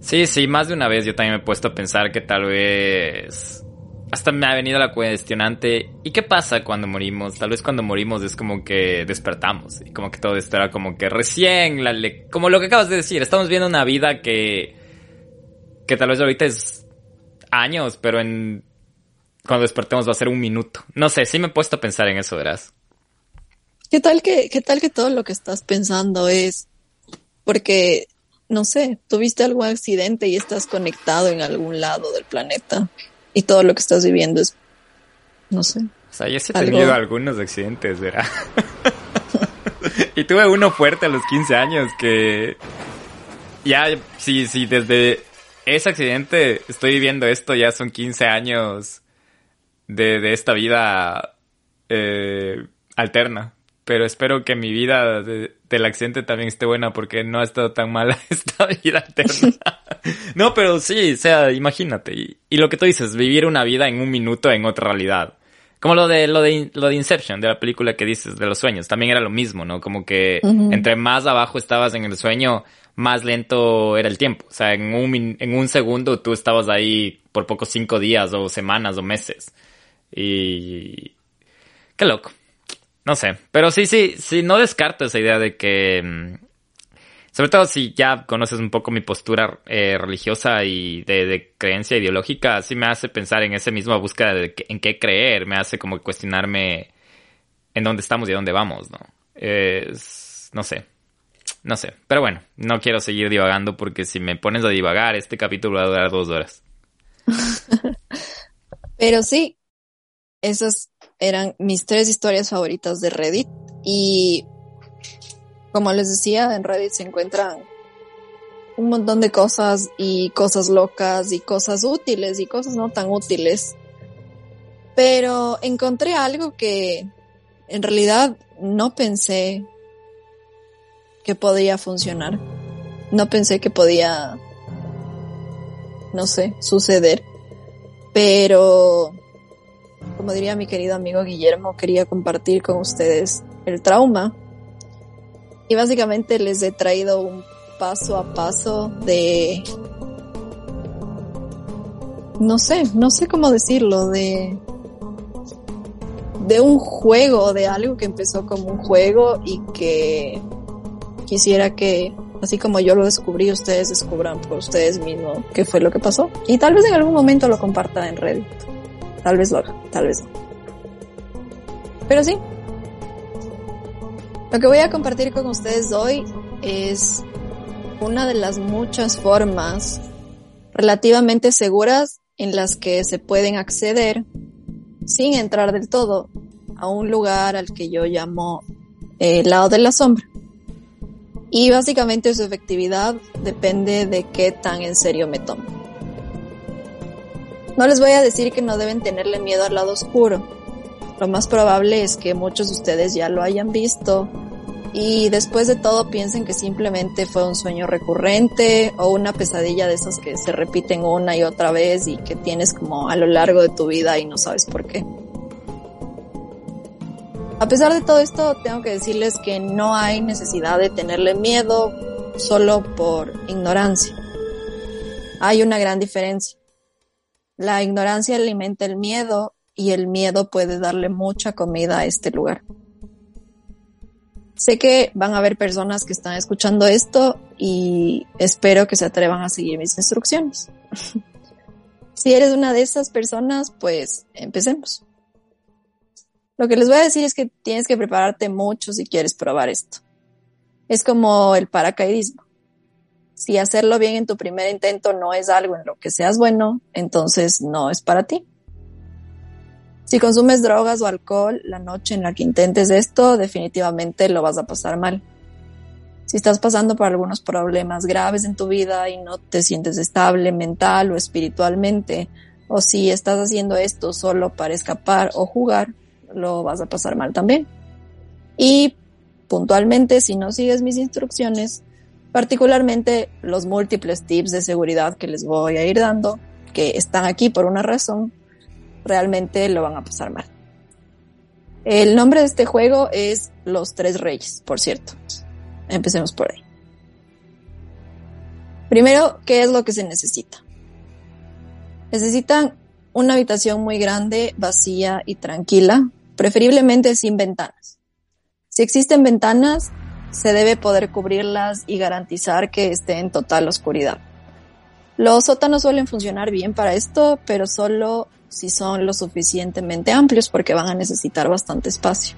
Sí, sí, más de una vez yo también me he puesto a pensar que tal vez... Hasta me ha venido la cuestionante, ¿y qué pasa cuando morimos? Tal vez cuando morimos es como que despertamos y como que todo esto era como que recién, como lo que acabas de decir, estamos viendo una vida que, que tal vez ahorita es años, pero en cuando despertemos va a ser un minuto. No sé, sí me he puesto a pensar en eso, verás. ¿Qué tal que, qué tal que todo lo que estás pensando es porque, no sé, tuviste algún accidente y estás conectado en algún lado del planeta y todo lo que estás viviendo es, no sé. O sea, yo sí he tenido algunos accidentes, ¿verdad? y tuve uno fuerte a los 15 años que ya, sí, sí, desde ese accidente estoy viviendo esto, ya son 15 años de, de esta vida eh, alterna pero espero que mi vida del accidente también esté buena porque no ha estado tan mala esta vida eterna. no, pero sí, o sea, imagínate. Y, lo que tú dices, vivir una vida en un minuto en otra realidad. Como lo de, lo de, lo de Inception, de la película que dices, de los sueños, también era lo mismo, ¿no? Como que entre más abajo estabas en el sueño, más lento era el tiempo. O sea, en un, en un segundo tú estabas ahí por pocos cinco días o semanas o meses. Y... Qué loco. No sé, pero sí, sí, sí, no descarto esa idea de que, mm, sobre todo si ya conoces un poco mi postura eh, religiosa y de, creencia ideológica, sí me hace pensar en esa misma búsqueda de en qué creer, me hace como cuestionarme en dónde estamos y a dónde vamos, ¿no? Es, no sé, no sé, pero bueno, no quiero seguir divagando porque si me pones a divagar, este capítulo va a durar dos horas. pero sí, esas eran mis tres historias favoritas de Reddit y como les decía, en Reddit se encuentran un montón de cosas y cosas locas y cosas útiles y cosas no tan útiles. Pero encontré algo que en realidad no pensé que podía funcionar. No pensé que podía, no sé, suceder. Pero como diría mi querido amigo Guillermo, quería compartir con ustedes el trauma. Y básicamente les he traído un paso a paso de... No sé, no sé cómo decirlo, de... De un juego, de algo que empezó como un juego y que quisiera que, así como yo lo descubrí, ustedes descubran por ustedes mismos qué fue lo que pasó. Y tal vez en algún momento lo compartan en Reddit. Tal vez lo haga, tal vez no. Pero sí. Lo que voy a compartir con ustedes hoy es una de las muchas formas relativamente seguras en las que se pueden acceder sin entrar del todo a un lugar al que yo llamo el eh, lado de la sombra. Y básicamente su efectividad depende de qué tan en serio me tomo. No les voy a decir que no deben tenerle miedo al lado oscuro. Lo más probable es que muchos de ustedes ya lo hayan visto y después de todo piensen que simplemente fue un sueño recurrente o una pesadilla de esas que se repiten una y otra vez y que tienes como a lo largo de tu vida y no sabes por qué. A pesar de todo esto, tengo que decirles que no hay necesidad de tenerle miedo solo por ignorancia. Hay una gran diferencia. La ignorancia alimenta el miedo y el miedo puede darle mucha comida a este lugar. Sé que van a haber personas que están escuchando esto y espero que se atrevan a seguir mis instrucciones. si eres una de esas personas, pues empecemos. Lo que les voy a decir es que tienes que prepararte mucho si quieres probar esto. Es como el paracaidismo si hacerlo bien en tu primer intento no es algo en lo que seas bueno, entonces no es para ti. Si consumes drogas o alcohol la noche en la que intentes esto, definitivamente lo vas a pasar mal. Si estás pasando por algunos problemas graves en tu vida y no te sientes estable mental o espiritualmente, o si estás haciendo esto solo para escapar o jugar, lo vas a pasar mal también. Y puntualmente, si no sigues mis instrucciones, particularmente los múltiples tips de seguridad que les voy a ir dando, que están aquí por una razón, realmente lo van a pasar mal. El nombre de este juego es Los Tres Reyes, por cierto. Empecemos por ahí. Primero, ¿qué es lo que se necesita? Necesitan una habitación muy grande, vacía y tranquila, preferiblemente sin ventanas. Si existen ventanas, se debe poder cubrirlas y garantizar que esté en total oscuridad. Los sótanos suelen funcionar bien para esto, pero solo si son lo suficientemente amplios porque van a necesitar bastante espacio.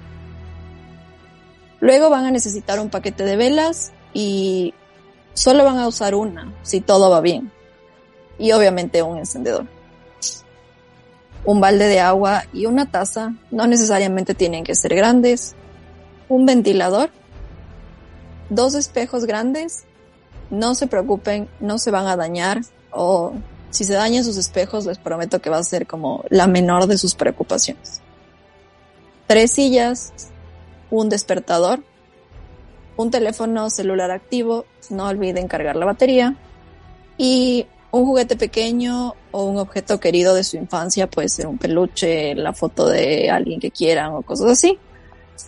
Luego van a necesitar un paquete de velas y solo van a usar una si todo va bien. Y obviamente un encendedor. Un balde de agua y una taza no necesariamente tienen que ser grandes. Un ventilador. Dos espejos grandes. No se preocupen, no se van a dañar o si se dañan sus espejos, les prometo que va a ser como la menor de sus preocupaciones. Tres sillas, un despertador, un teléfono celular activo, no olviden cargar la batería, y un juguete pequeño o un objeto querido de su infancia, puede ser un peluche, la foto de alguien que quieran o cosas así.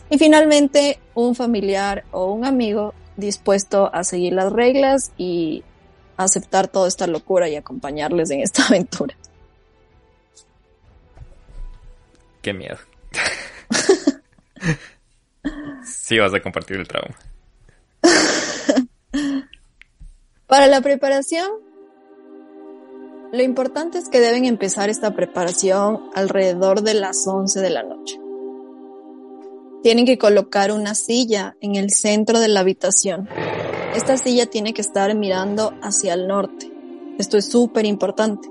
Y finalmente, un familiar o un amigo dispuesto a seguir las reglas y aceptar toda esta locura y acompañarles en esta aventura. Qué miedo. sí vas a compartir el trauma. Para la preparación, lo importante es que deben empezar esta preparación alrededor de las 11 de la noche. Tienen que colocar una silla en el centro de la habitación esta silla tiene que estar mirando hacia el norte. Esto es súper importante.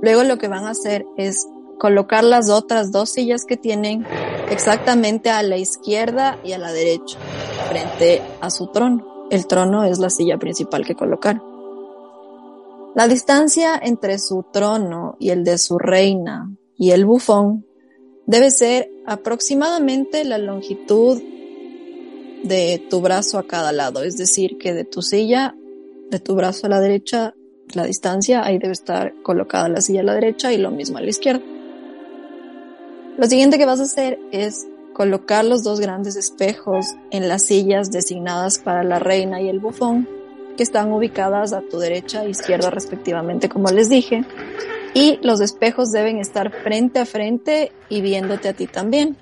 Luego lo que van a hacer es colocar las otras dos sillas que tienen exactamente a la izquierda y a la derecha, frente a su trono. El trono es la silla principal que colocaron. La distancia entre su trono y el de su reina y el bufón debe ser aproximadamente la longitud de tu brazo a cada lado, es decir, que de tu silla, de tu brazo a la derecha, la distancia, ahí debe estar colocada la silla a la derecha y lo mismo a la izquierda. Lo siguiente que vas a hacer es colocar los dos grandes espejos en las sillas designadas para la reina y el bufón, que están ubicadas a tu derecha e izquierda respectivamente, como les dije, y los espejos deben estar frente a frente y viéndote a ti también.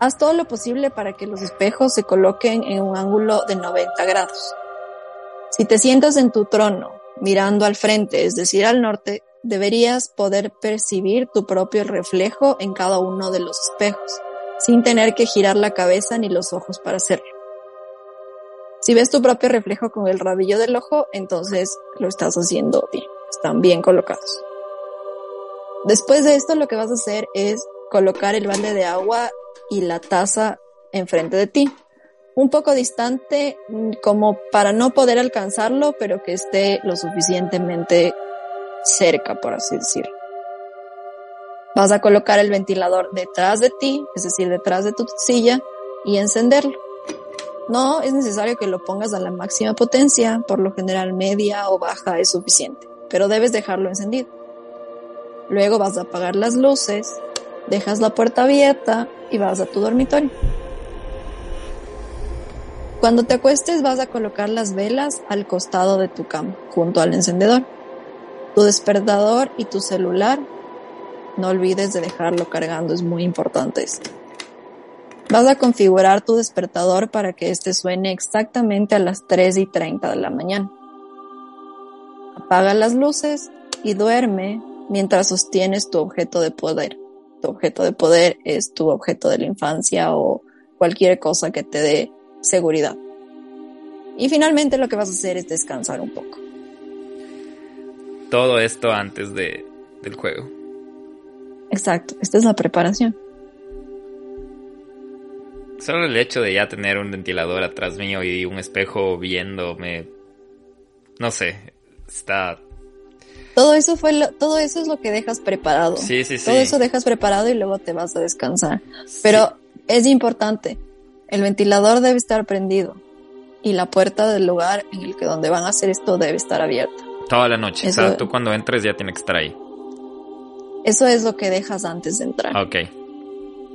Haz todo lo posible para que los espejos se coloquen en un ángulo de 90 grados. Si te sientas en tu trono mirando al frente, es decir, al norte, deberías poder percibir tu propio reflejo en cada uno de los espejos, sin tener que girar la cabeza ni los ojos para hacerlo. Si ves tu propio reflejo con el rabillo del ojo, entonces lo estás haciendo bien, están bien colocados. Después de esto lo que vas a hacer es colocar el balde de agua y la taza enfrente de ti. Un poco distante como para no poder alcanzarlo, pero que esté lo suficientemente cerca, por así decirlo. Vas a colocar el ventilador detrás de ti, es decir, detrás de tu silla, y encenderlo. No es necesario que lo pongas a la máxima potencia, por lo general media o baja es suficiente, pero debes dejarlo encendido. Luego vas a apagar las luces dejas la puerta abierta y vas a tu dormitorio. Cuando te acuestes vas a colocar las velas al costado de tu cama, junto al encendedor. Tu despertador y tu celular, no olvides de dejarlo cargando, es muy importante esto. Vas a configurar tu despertador para que este suene exactamente a las 3 y 30 de la mañana. Apaga las luces y duerme mientras sostienes tu objeto de poder objeto de poder es tu objeto de la infancia o cualquier cosa que te dé seguridad. Y finalmente lo que vas a hacer es descansar un poco. Todo esto antes de, del juego. Exacto, esta es la preparación. Solo el hecho de ya tener un ventilador atrás mío y un espejo viéndome, no sé, está todo eso fue lo, todo eso es lo que dejas preparado. Sí, sí, sí. Todo eso dejas preparado y luego te vas a descansar. Pero es importante. El ventilador debe estar prendido y la puerta del lugar en el que donde van a hacer esto debe estar abierta. Toda la noche. O sea, tú cuando entres ya tiene que estar ahí. Eso es lo que dejas antes de entrar. Ok.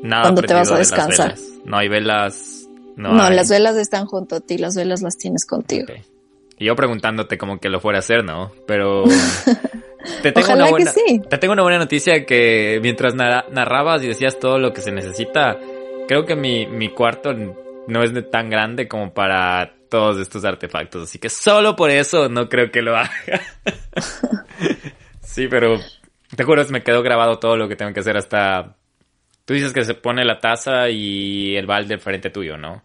Nada Cuando te vas a de descansar. velas. No hay velas. No, No, hay- las velas están junto a ti, las velas las tienes contigo. Y yo preguntándote como que lo fuera a hacer, ¿no? Pero te tengo Ojalá una buena, que sí. te tengo una buena noticia que mientras narra- narrabas y decías todo lo que se necesita, creo que mi, mi cuarto no es de tan grande como para todos estos artefactos, así que solo por eso no creo que lo haga. sí, pero te juro, me quedó grabado todo lo que tengo que hacer hasta... Tú dices que se pone la taza y el balde frente tuyo, ¿no?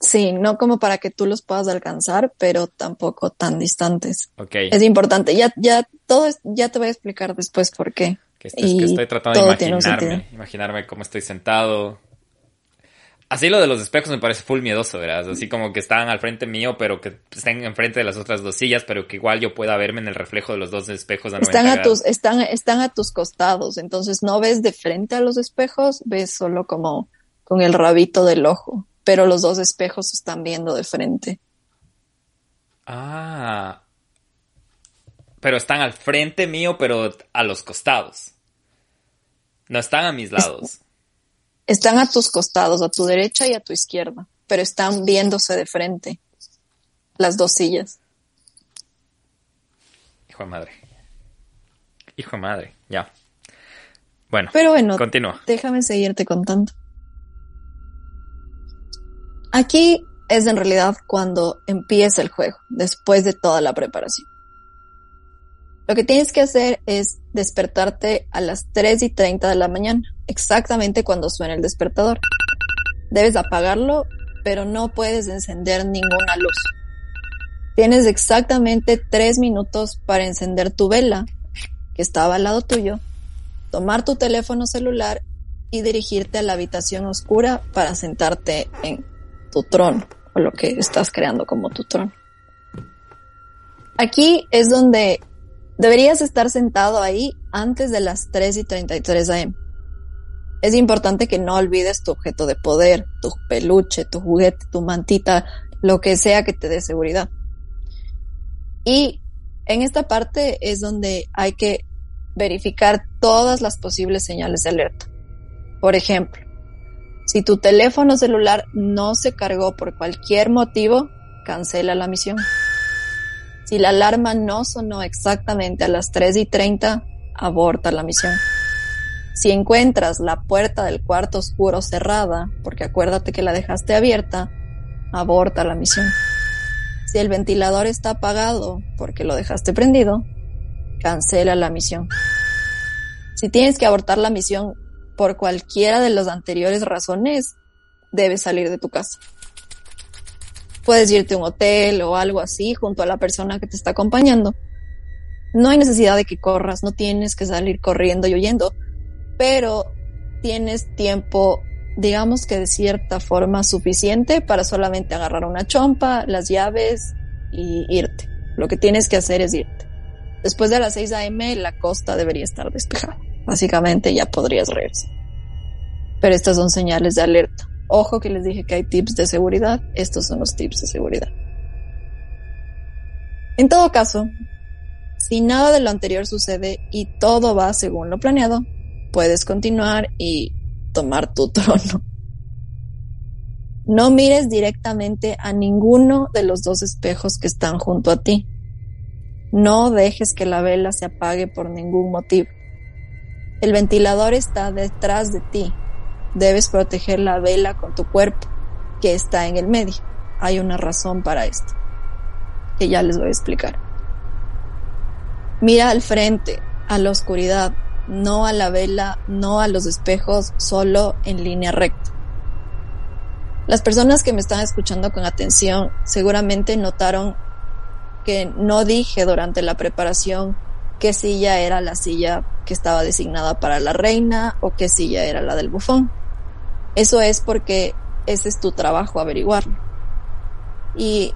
Sí, no como para que tú los puedas alcanzar, pero tampoco tan distantes. Ok. Es importante. Ya, ya, todo es- ya te voy a explicar después por qué. Que esto es que Y estoy tratando de imaginarme, imaginarme cómo estoy sentado. Así lo de los espejos me parece full miedoso, ¿verdad? Así como que están al frente mío, pero que estén enfrente de las otras dos sillas, pero que igual yo pueda verme en el reflejo de los dos espejos a 90 Están a tus, están, están a tus costados, entonces no ves de frente a los espejos, ves solo como con el rabito del ojo, pero los dos espejos están viendo de frente. Ah. Pero están al frente mío, pero a los costados. No están a mis lados. Están a tus costados, a tu derecha y a tu izquierda, pero están viéndose de frente. Las dos sillas. Hijo de madre. Hijo de madre, ya. Bueno, Pero bueno, continúa. déjame seguirte contando. Aquí es en realidad cuando empieza el juego, después de toda la preparación. Lo que tienes que hacer es despertarte a las 3 y 30 de la mañana, exactamente cuando suena el despertador. Debes apagarlo, pero no puedes encender ninguna luz. Tienes exactamente 3 minutos para encender tu vela, que estaba al lado tuyo, tomar tu teléfono celular y dirigirte a la habitación oscura para sentarte en tu trono o lo que estás creando como tu trono. Aquí es donde deberías estar sentado ahí antes de las 3 y 33 am. Es importante que no olvides tu objeto de poder, tu peluche, tu juguete, tu mantita, lo que sea que te dé seguridad. Y en esta parte es donde hay que verificar todas las posibles señales de alerta. Por ejemplo, si tu teléfono celular no se cargó por cualquier motivo, cancela la misión. Si la alarma no sonó exactamente a las 3 y 30, aborta la misión. Si encuentras la puerta del cuarto oscuro cerrada, porque acuérdate que la dejaste abierta, aborta la misión. Si el ventilador está apagado porque lo dejaste prendido, cancela la misión. Si tienes que abortar la misión por cualquiera de las anteriores razones, debes salir de tu casa. Puedes irte a un hotel o algo así junto a la persona que te está acompañando. No hay necesidad de que corras, no tienes que salir corriendo y huyendo, pero tienes tiempo, digamos que de cierta forma suficiente para solamente agarrar una chompa, las llaves y irte. Lo que tienes que hacer es irte. Después de las 6 a.m. la costa debería estar despejada. Básicamente ya podrías regresar. Pero estas son señales de alerta. Ojo que les dije que hay tips de seguridad. Estos son los tips de seguridad. En todo caso, si nada de lo anterior sucede y todo va según lo planeado, puedes continuar y tomar tu trono. No mires directamente a ninguno de los dos espejos que están junto a ti. No dejes que la vela se apague por ningún motivo. El ventilador está detrás de ti. Debes proteger la vela con tu cuerpo, que está en el medio. Hay una razón para esto, que ya les voy a explicar. Mira al frente, a la oscuridad, no a la vela, no a los espejos, solo en línea recta. Las personas que me están escuchando con atención seguramente notaron que no dije durante la preparación qué silla era la silla que estaba designada para la reina o qué silla era la del bufón. Eso es porque ese es tu trabajo averiguarlo. Y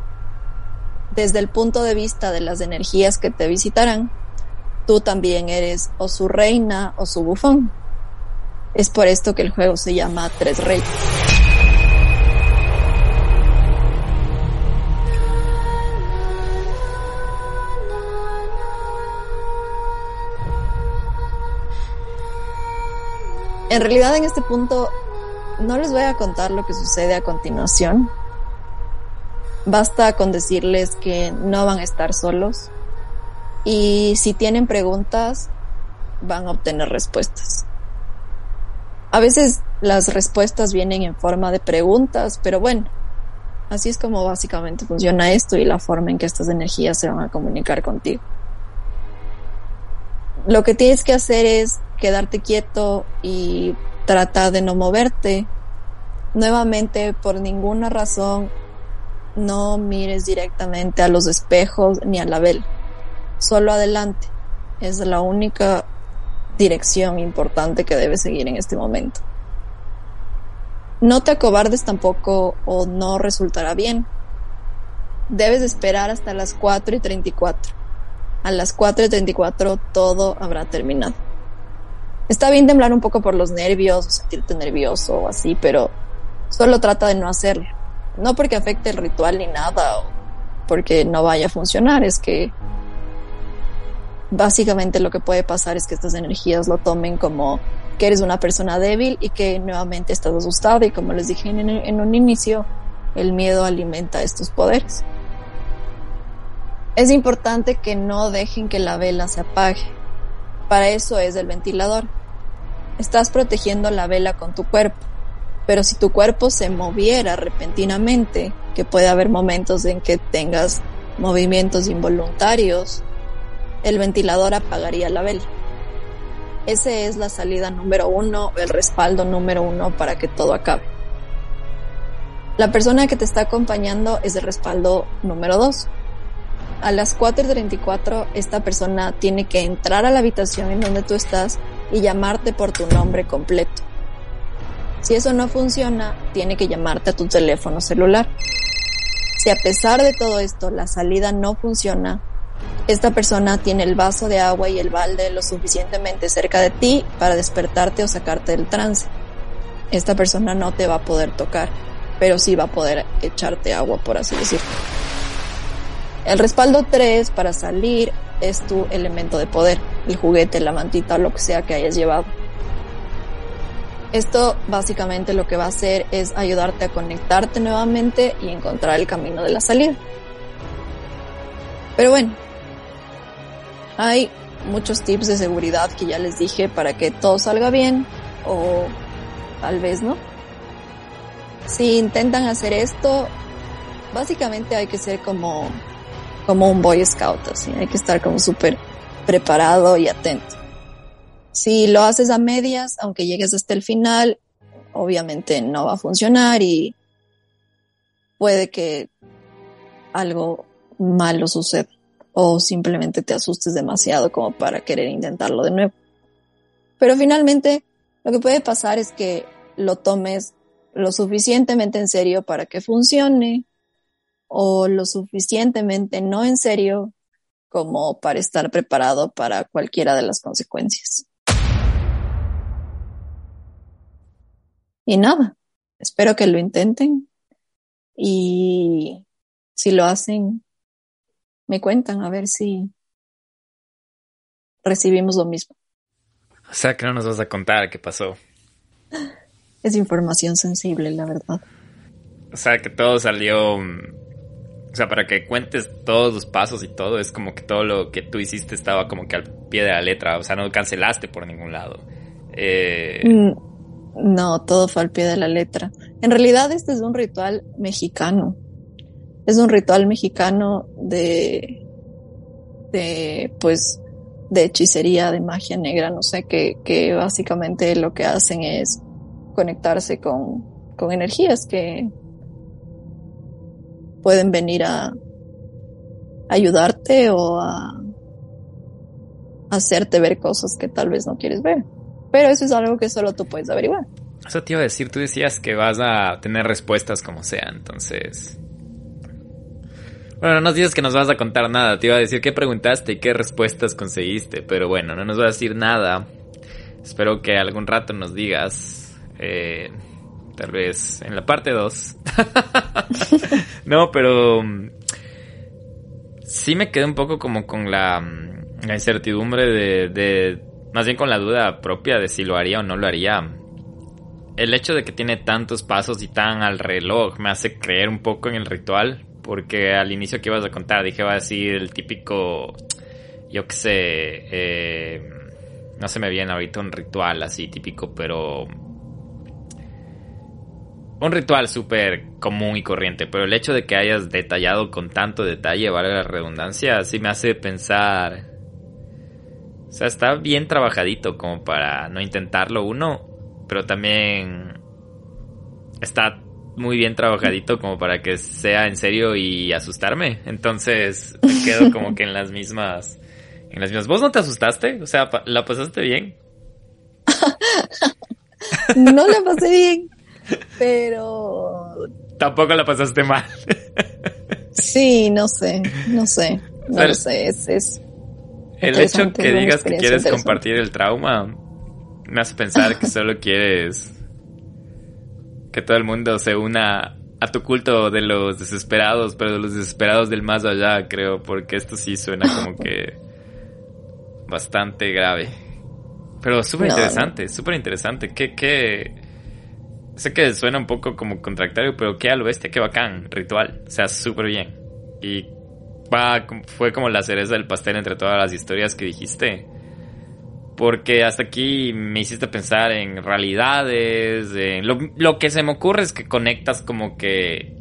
desde el punto de vista de las energías que te visitarán, tú también eres o su reina o su bufón. Es por esto que el juego se llama Tres Reyes. En realidad en este punto no les voy a contar lo que sucede a continuación. Basta con decirles que no van a estar solos y si tienen preguntas van a obtener respuestas. A veces las respuestas vienen en forma de preguntas, pero bueno, así es como básicamente funciona esto y la forma en que estas energías se van a comunicar contigo. Lo que tienes que hacer es quedarte quieto y tratar de no moverte. Nuevamente, por ninguna razón, no mires directamente a los espejos ni a la vela. Solo adelante. Es la única dirección importante que debes seguir en este momento. No te acobardes tampoco o no resultará bien. Debes esperar hasta las 4 y 34. A las 4 y 34 todo habrá terminado. Está bien temblar un poco por los nervios o sentirte nervioso o así, pero solo trata de no hacerlo. No porque afecte el ritual ni nada o porque no vaya a funcionar, es que básicamente lo que puede pasar es que estas energías lo tomen como que eres una persona débil y que nuevamente estás asustado y como les dije en un inicio, el miedo alimenta estos poderes. Es importante que no dejen que la vela se apague. Para eso es el ventilador. Estás protegiendo la vela con tu cuerpo, pero si tu cuerpo se moviera repentinamente, que puede haber momentos en que tengas movimientos involuntarios, el ventilador apagaría la vela. Esa es la salida número uno, el respaldo número uno para que todo acabe. La persona que te está acompañando es el respaldo número dos. A las 4.34 esta persona tiene que entrar a la habitación en donde tú estás y llamarte por tu nombre completo. Si eso no funciona, tiene que llamarte a tu teléfono celular. Si a pesar de todo esto la salida no funciona, esta persona tiene el vaso de agua y el balde lo suficientemente cerca de ti para despertarte o sacarte del trance. Esta persona no te va a poder tocar, pero sí va a poder echarte agua, por así decirlo. El respaldo 3 para salir es tu elemento de poder, el juguete, la mantita lo que sea que hayas llevado. Esto básicamente lo que va a hacer es ayudarte a conectarte nuevamente y encontrar el camino de la salida. Pero bueno, hay muchos tips de seguridad que ya les dije para que todo salga bien o tal vez no. Si intentan hacer esto, básicamente hay que ser como, como un Boy Scout, así, hay que estar como súper preparado y atento. Si lo haces a medias, aunque llegues hasta el final, obviamente no va a funcionar y puede que algo malo suceda o simplemente te asustes demasiado como para querer intentarlo de nuevo. Pero finalmente lo que puede pasar es que lo tomes lo suficientemente en serio para que funcione o lo suficientemente no en serio como para estar preparado para cualquiera de las consecuencias. Y nada, espero que lo intenten y si lo hacen, me cuentan a ver si recibimos lo mismo. O sea que no nos vas a contar qué pasó. Es información sensible, la verdad. O sea que todo salió... O sea, para que cuentes todos los pasos y todo, es como que todo lo que tú hiciste estaba como que al pie de la letra. O sea, no cancelaste por ningún lado. Eh... Mm, no, todo fue al pie de la letra. En realidad este es un ritual mexicano es un ritual mexicano de, de, pues, de hechicería, de magia negra, no sé, que, que básicamente lo que hacen es conectarse con, con energías que pueden venir a ayudarte o a hacerte ver cosas que tal vez no quieres ver. Pero eso es algo que solo tú puedes averiguar. Eso te iba a decir, tú decías que vas a tener respuestas como sea, entonces bueno, no nos dices que nos vas a contar nada. Te iba a decir qué preguntaste y qué respuestas conseguiste. Pero bueno, no nos vas a decir nada. Espero que algún rato nos digas. Eh, tal vez en la parte 2. no, pero. Mm, sí me quedé un poco como con la, mm, la incertidumbre de, de. Más bien con la duda propia de si lo haría o no lo haría. el hecho de que tiene tantos pasos y tan al reloj me hace creer un poco en el ritual, porque al inicio que ibas a contar dije va a decir el típico, yo qué sé, eh, no se me viene ahorita un ritual así típico, pero un ritual súper común y corriente, pero el hecho de que hayas detallado con tanto detalle, vale la redundancia, sí me hace pensar... O sea, está bien trabajadito como para no intentarlo uno, pero también está muy bien trabajadito como para que sea en serio y asustarme. Entonces me quedo como que en las mismas... En las mismas. ¿Vos no te asustaste? O sea, ¿la pasaste bien? no la pasé bien, pero... Tampoco la pasaste mal. sí, no sé, no sé, no lo sé, es... es el hecho que digas que quieres compartir el trauma me hace pensar que solo quieres que todo el mundo se una a tu culto de los desesperados, pero de los desesperados del más allá, creo, porque esto sí suena como que bastante grave. Pero súper interesante, súper interesante. ¿Qué, qué, Sé que suena un poco como contractario, pero qué al oeste, qué bacán, ritual. O sea, súper bien. Y va, fue como la cereza del pastel entre todas las historias que dijiste. Porque hasta aquí me hiciste pensar en realidades, en lo, lo que se me ocurre es que conectas como que,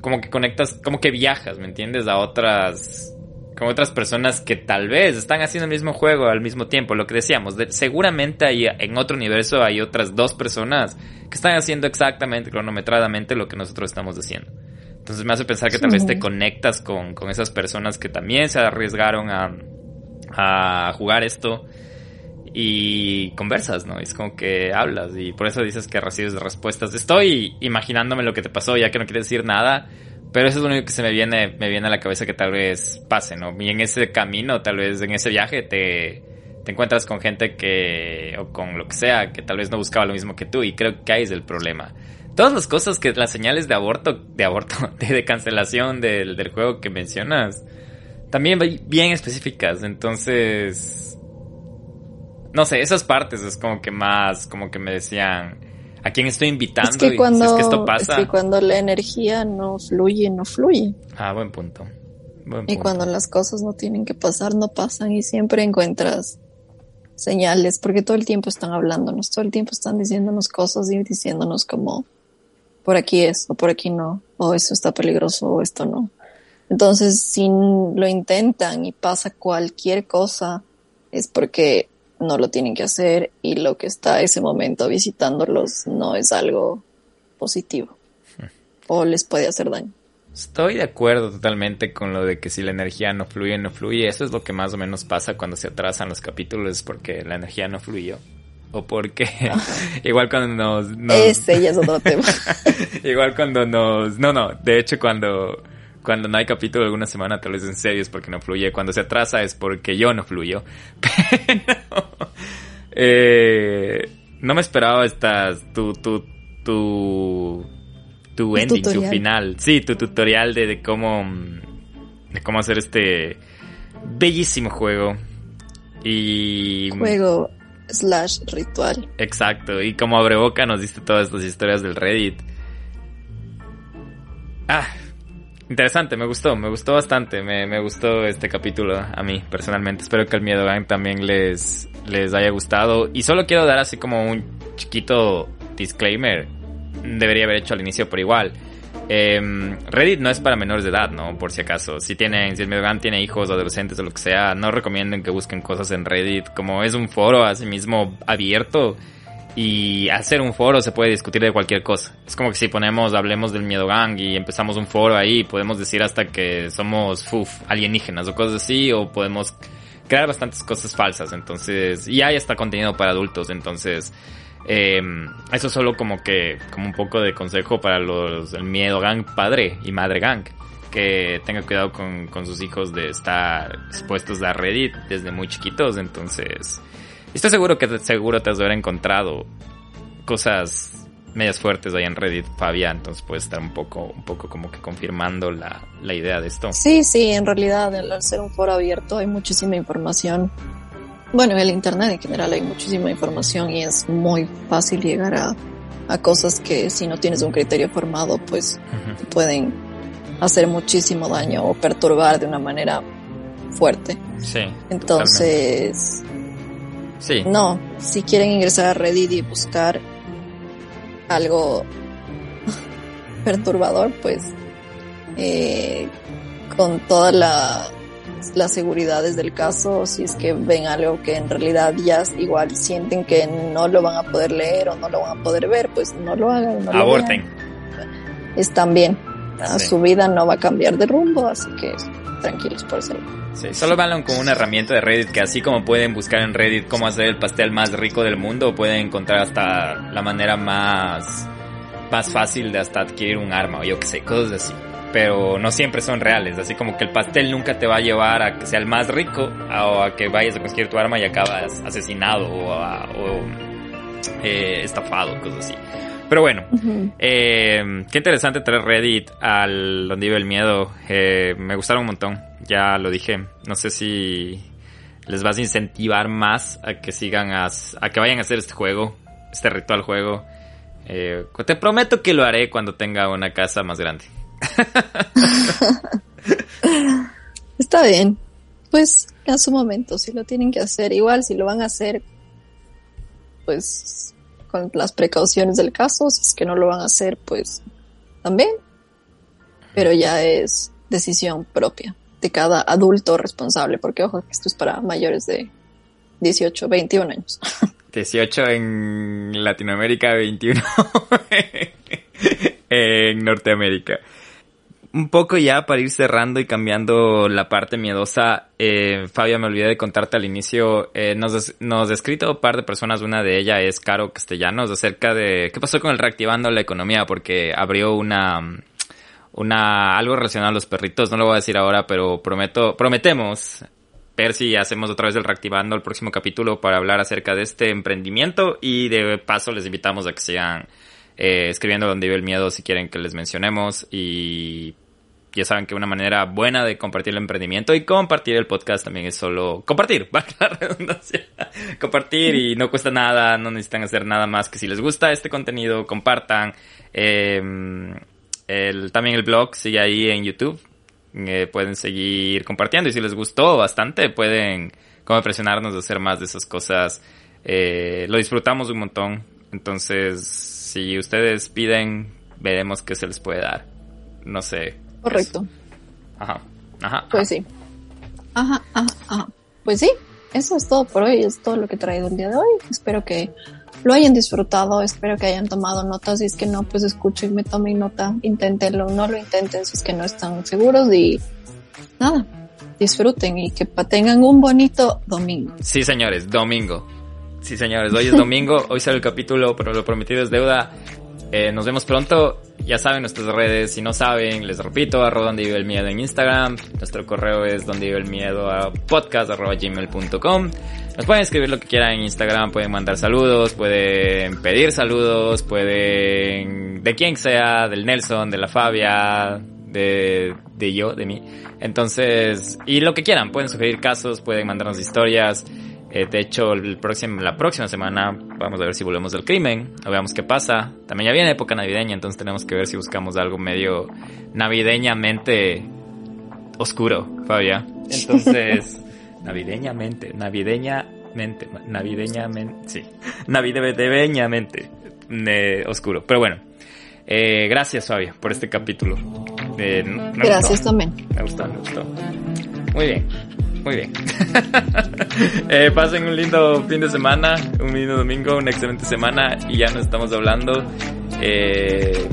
como que conectas, como que viajas, ¿me entiendes? A otras con otras personas que tal vez están haciendo el mismo juego al mismo tiempo. Lo que decíamos, seguramente hay, en otro universo hay otras dos personas que están haciendo exactamente, cronometradamente lo que nosotros estamos haciendo. Entonces me hace pensar que tal vez te conectas con, con esas personas que también se arriesgaron a, a jugar esto y conversas, ¿no? Es como que hablas y por eso dices que recibes respuestas. Estoy imaginándome lo que te pasó ya que no quieres decir nada pero eso es lo único que se me viene, me viene a la cabeza que tal vez pase, ¿no? Y en ese camino, tal vez en ese viaje, te, te encuentras con gente que, o con lo que sea, que tal vez no buscaba lo mismo que tú, y creo que ahí es el problema. Todas las cosas que, las señales de aborto, de aborto, de, cancelación del, del juego que mencionas, también bien específicas, entonces, no sé, esas partes es como que más, como que me decían, a quién estoy invitando. Es que cuando, que esto pasa. Es que cuando la energía no fluye, no fluye. Ah, buen punto. y cuando las cosas no tienen que pasar, no pasan y siempre encuentras señales, porque todo el tiempo están hablándonos, todo el tiempo están diciéndonos cosas y diciéndonos como por aquí es o por aquí no, o eso está peligroso o esto no. Entonces, si lo intentan y pasa cualquier cosa, es porque no lo tienen que hacer y lo que está ese momento visitándolos no es algo positivo o les puede hacer daño. Estoy de acuerdo totalmente con lo de que si la energía no fluye, no fluye. Eso es lo que más o menos pasa cuando se atrasan los capítulos, porque la energía no fluyó. O porque igual cuando nos, nos... Ese ya es otro tema. igual cuando nos... No, no, de hecho cuando cuando no hay capítulo alguna semana, tal vez en serio es porque no fluye. Cuando se atrasa es porque yo no fluyo. Pero, eh, no me esperaba estas, tu, tu, tu, tu ending, tu final. Sí, tu tutorial de, de cómo, de cómo hacer este bellísimo juego. Y... Juego slash ritual. Exacto. Y como abre boca nos diste todas estas historias del Reddit. Ah, Interesante, me gustó, me gustó bastante, me, me, gustó este capítulo a mí personalmente. Espero que el Miedo Gang también les, les haya gustado. Y solo quiero dar así como un chiquito disclaimer. Debería haber hecho al inicio, por igual. Em, Reddit no es para menores de edad, ¿no? Por si acaso. Si tienen, si el Miedo Gang tiene hijos, adolescentes o lo que sea, no recomienden que busquen cosas en Reddit. Como es un foro así mismo abierto y hacer un foro se puede discutir de cualquier cosa. Es como que si ponemos, hablemos del miedo gang y empezamos un foro ahí, podemos decir hasta que somos fuf, alienígenas o cosas así, o podemos crear bastantes cosas falsas. Entonces, y hay hasta contenido para adultos. Entonces, eh, eso solo como que, como un poco de consejo para los, el miedo gang padre y madre gang. Que tenga cuidado con, con sus hijos de estar expuestos a Reddit desde muy chiquitos. Entonces, Estoy seguro que seguro te has de haber encontrado cosas medias fuertes ahí en Reddit, Fabián, entonces puedes estar un poco, un poco como que confirmando la, la idea de esto. Sí, sí, en realidad al ser un foro abierto hay muchísima información. Bueno, en el Internet en general hay muchísima información y es muy fácil llegar a, a cosas que si no tienes un criterio formado, pues pueden hacer muchísimo daño o perturbar de una manera fuerte. Sí. Entonces, sí. No, si quieren ingresar a Reddit y buscar algo perturbador, pues eh, con todas la, las seguridades del caso, si es que ven algo que en realidad ya igual sienten que no lo van a poder leer o no lo van a poder ver, pues no lo hagan. No Aborten. Están bien. Su vida no va a cambiar de rumbo, así que tranquilos por eso. Sí, solo van con una herramienta de Reddit que así como pueden buscar en Reddit cómo hacer el pastel más rico del mundo, pueden encontrar hasta la manera más, más fácil de hasta adquirir un arma o yo que sé, cosas así. Pero no siempre son reales, así como que el pastel nunca te va a llevar a que sea el más rico o a que vayas a conseguir tu arma y acabas asesinado o, o eh, estafado, cosas así. Pero bueno, eh, qué interesante traer Reddit al donde vive el miedo. Eh, me gustaron un montón, ya lo dije. No sé si les vas a incentivar más a que sigan a, que vayan a hacer este juego, este ritual juego. Eh, te prometo que lo haré cuando tenga una casa más grande. Está bien. Pues a su momento, si lo tienen que hacer, igual si lo van a hacer, pues con las precauciones del caso, si es que no lo van a hacer, pues también. Pero ya es decisión propia de cada adulto responsable, porque ojo, esto es para mayores de 18, 21 años. 18 en Latinoamérica, 21 en Norteamérica un poco ya para ir cerrando y cambiando la parte miedosa, eh, Fabia, me olvidé de contarte al inicio, eh, nos, nos ha escrito un par de personas, una de ellas es Caro Castellanos, acerca de qué pasó con el reactivando la economía, porque abrió una, una, algo relacionado a los perritos, no lo voy a decir ahora, pero prometo, prometemos ver si hacemos otra vez el reactivando el próximo capítulo para hablar acerca de este emprendimiento y de paso les invitamos a que sigan eh, escribiendo donde vive el miedo si quieren que les mencionemos y ya saben que una manera buena de compartir el emprendimiento y compartir el podcast también es solo compartir, va la redundancia. compartir y no cuesta nada, no necesitan hacer nada más que si les gusta este contenido, compartan. Em, el, también el blog sigue ahí en YouTube. Eh, pueden seguir compartiendo y si les gustó bastante pueden como presionarnos de hacer más de esas cosas. Eh, lo disfrutamos un montón. Entonces, si ustedes piden, veremos qué se les puede dar. No sé, Correcto. Ajá, ajá. Pues sí. Ajá, ajá, ajá. Pues sí, eso es todo por hoy, es todo lo que he traído el día de hoy. Espero que lo hayan disfrutado, espero que hayan tomado notas, si es que no, pues escuchen, me tomen nota, inténtenlo, no lo intenten si es que no están seguros y nada, disfruten y que tengan un bonito domingo. Sí, señores, domingo. Sí, señores, hoy es domingo, hoy sale el capítulo, pero lo prometido es deuda. Eh, nos vemos pronto. Ya saben nuestras redes. Si no saben, les repito, arroba donde vive el miedo en Instagram. Nuestro correo es donde vive el miedo a podcast arroba gmail.com. Nos pueden escribir lo que quieran en Instagram, pueden mandar saludos, pueden pedir saludos, pueden... de quien sea, del Nelson, de la Fabia, de, de yo, de mí. Entonces, y lo que quieran, pueden sugerir casos, pueden mandarnos historias. Eh, de hecho, el próximo, la próxima semana vamos a ver si volvemos del crimen, o veamos qué pasa. También ya viene época navideña, entonces tenemos que ver si buscamos algo medio navideñamente oscuro, Fabia. Entonces, navideñamente, navideñamente, navideñamente, sí, navideñamente eh, oscuro. Pero bueno, eh, gracias Fabia por este capítulo. Eh, gracias también. Me gustó, me gustó. Muy bien. Muy bien. eh, pasen un lindo fin de semana, un lindo domingo, una excelente semana y ya nos estamos hablando. Eh,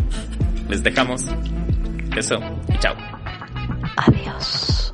les dejamos. Eso y chao. Adiós.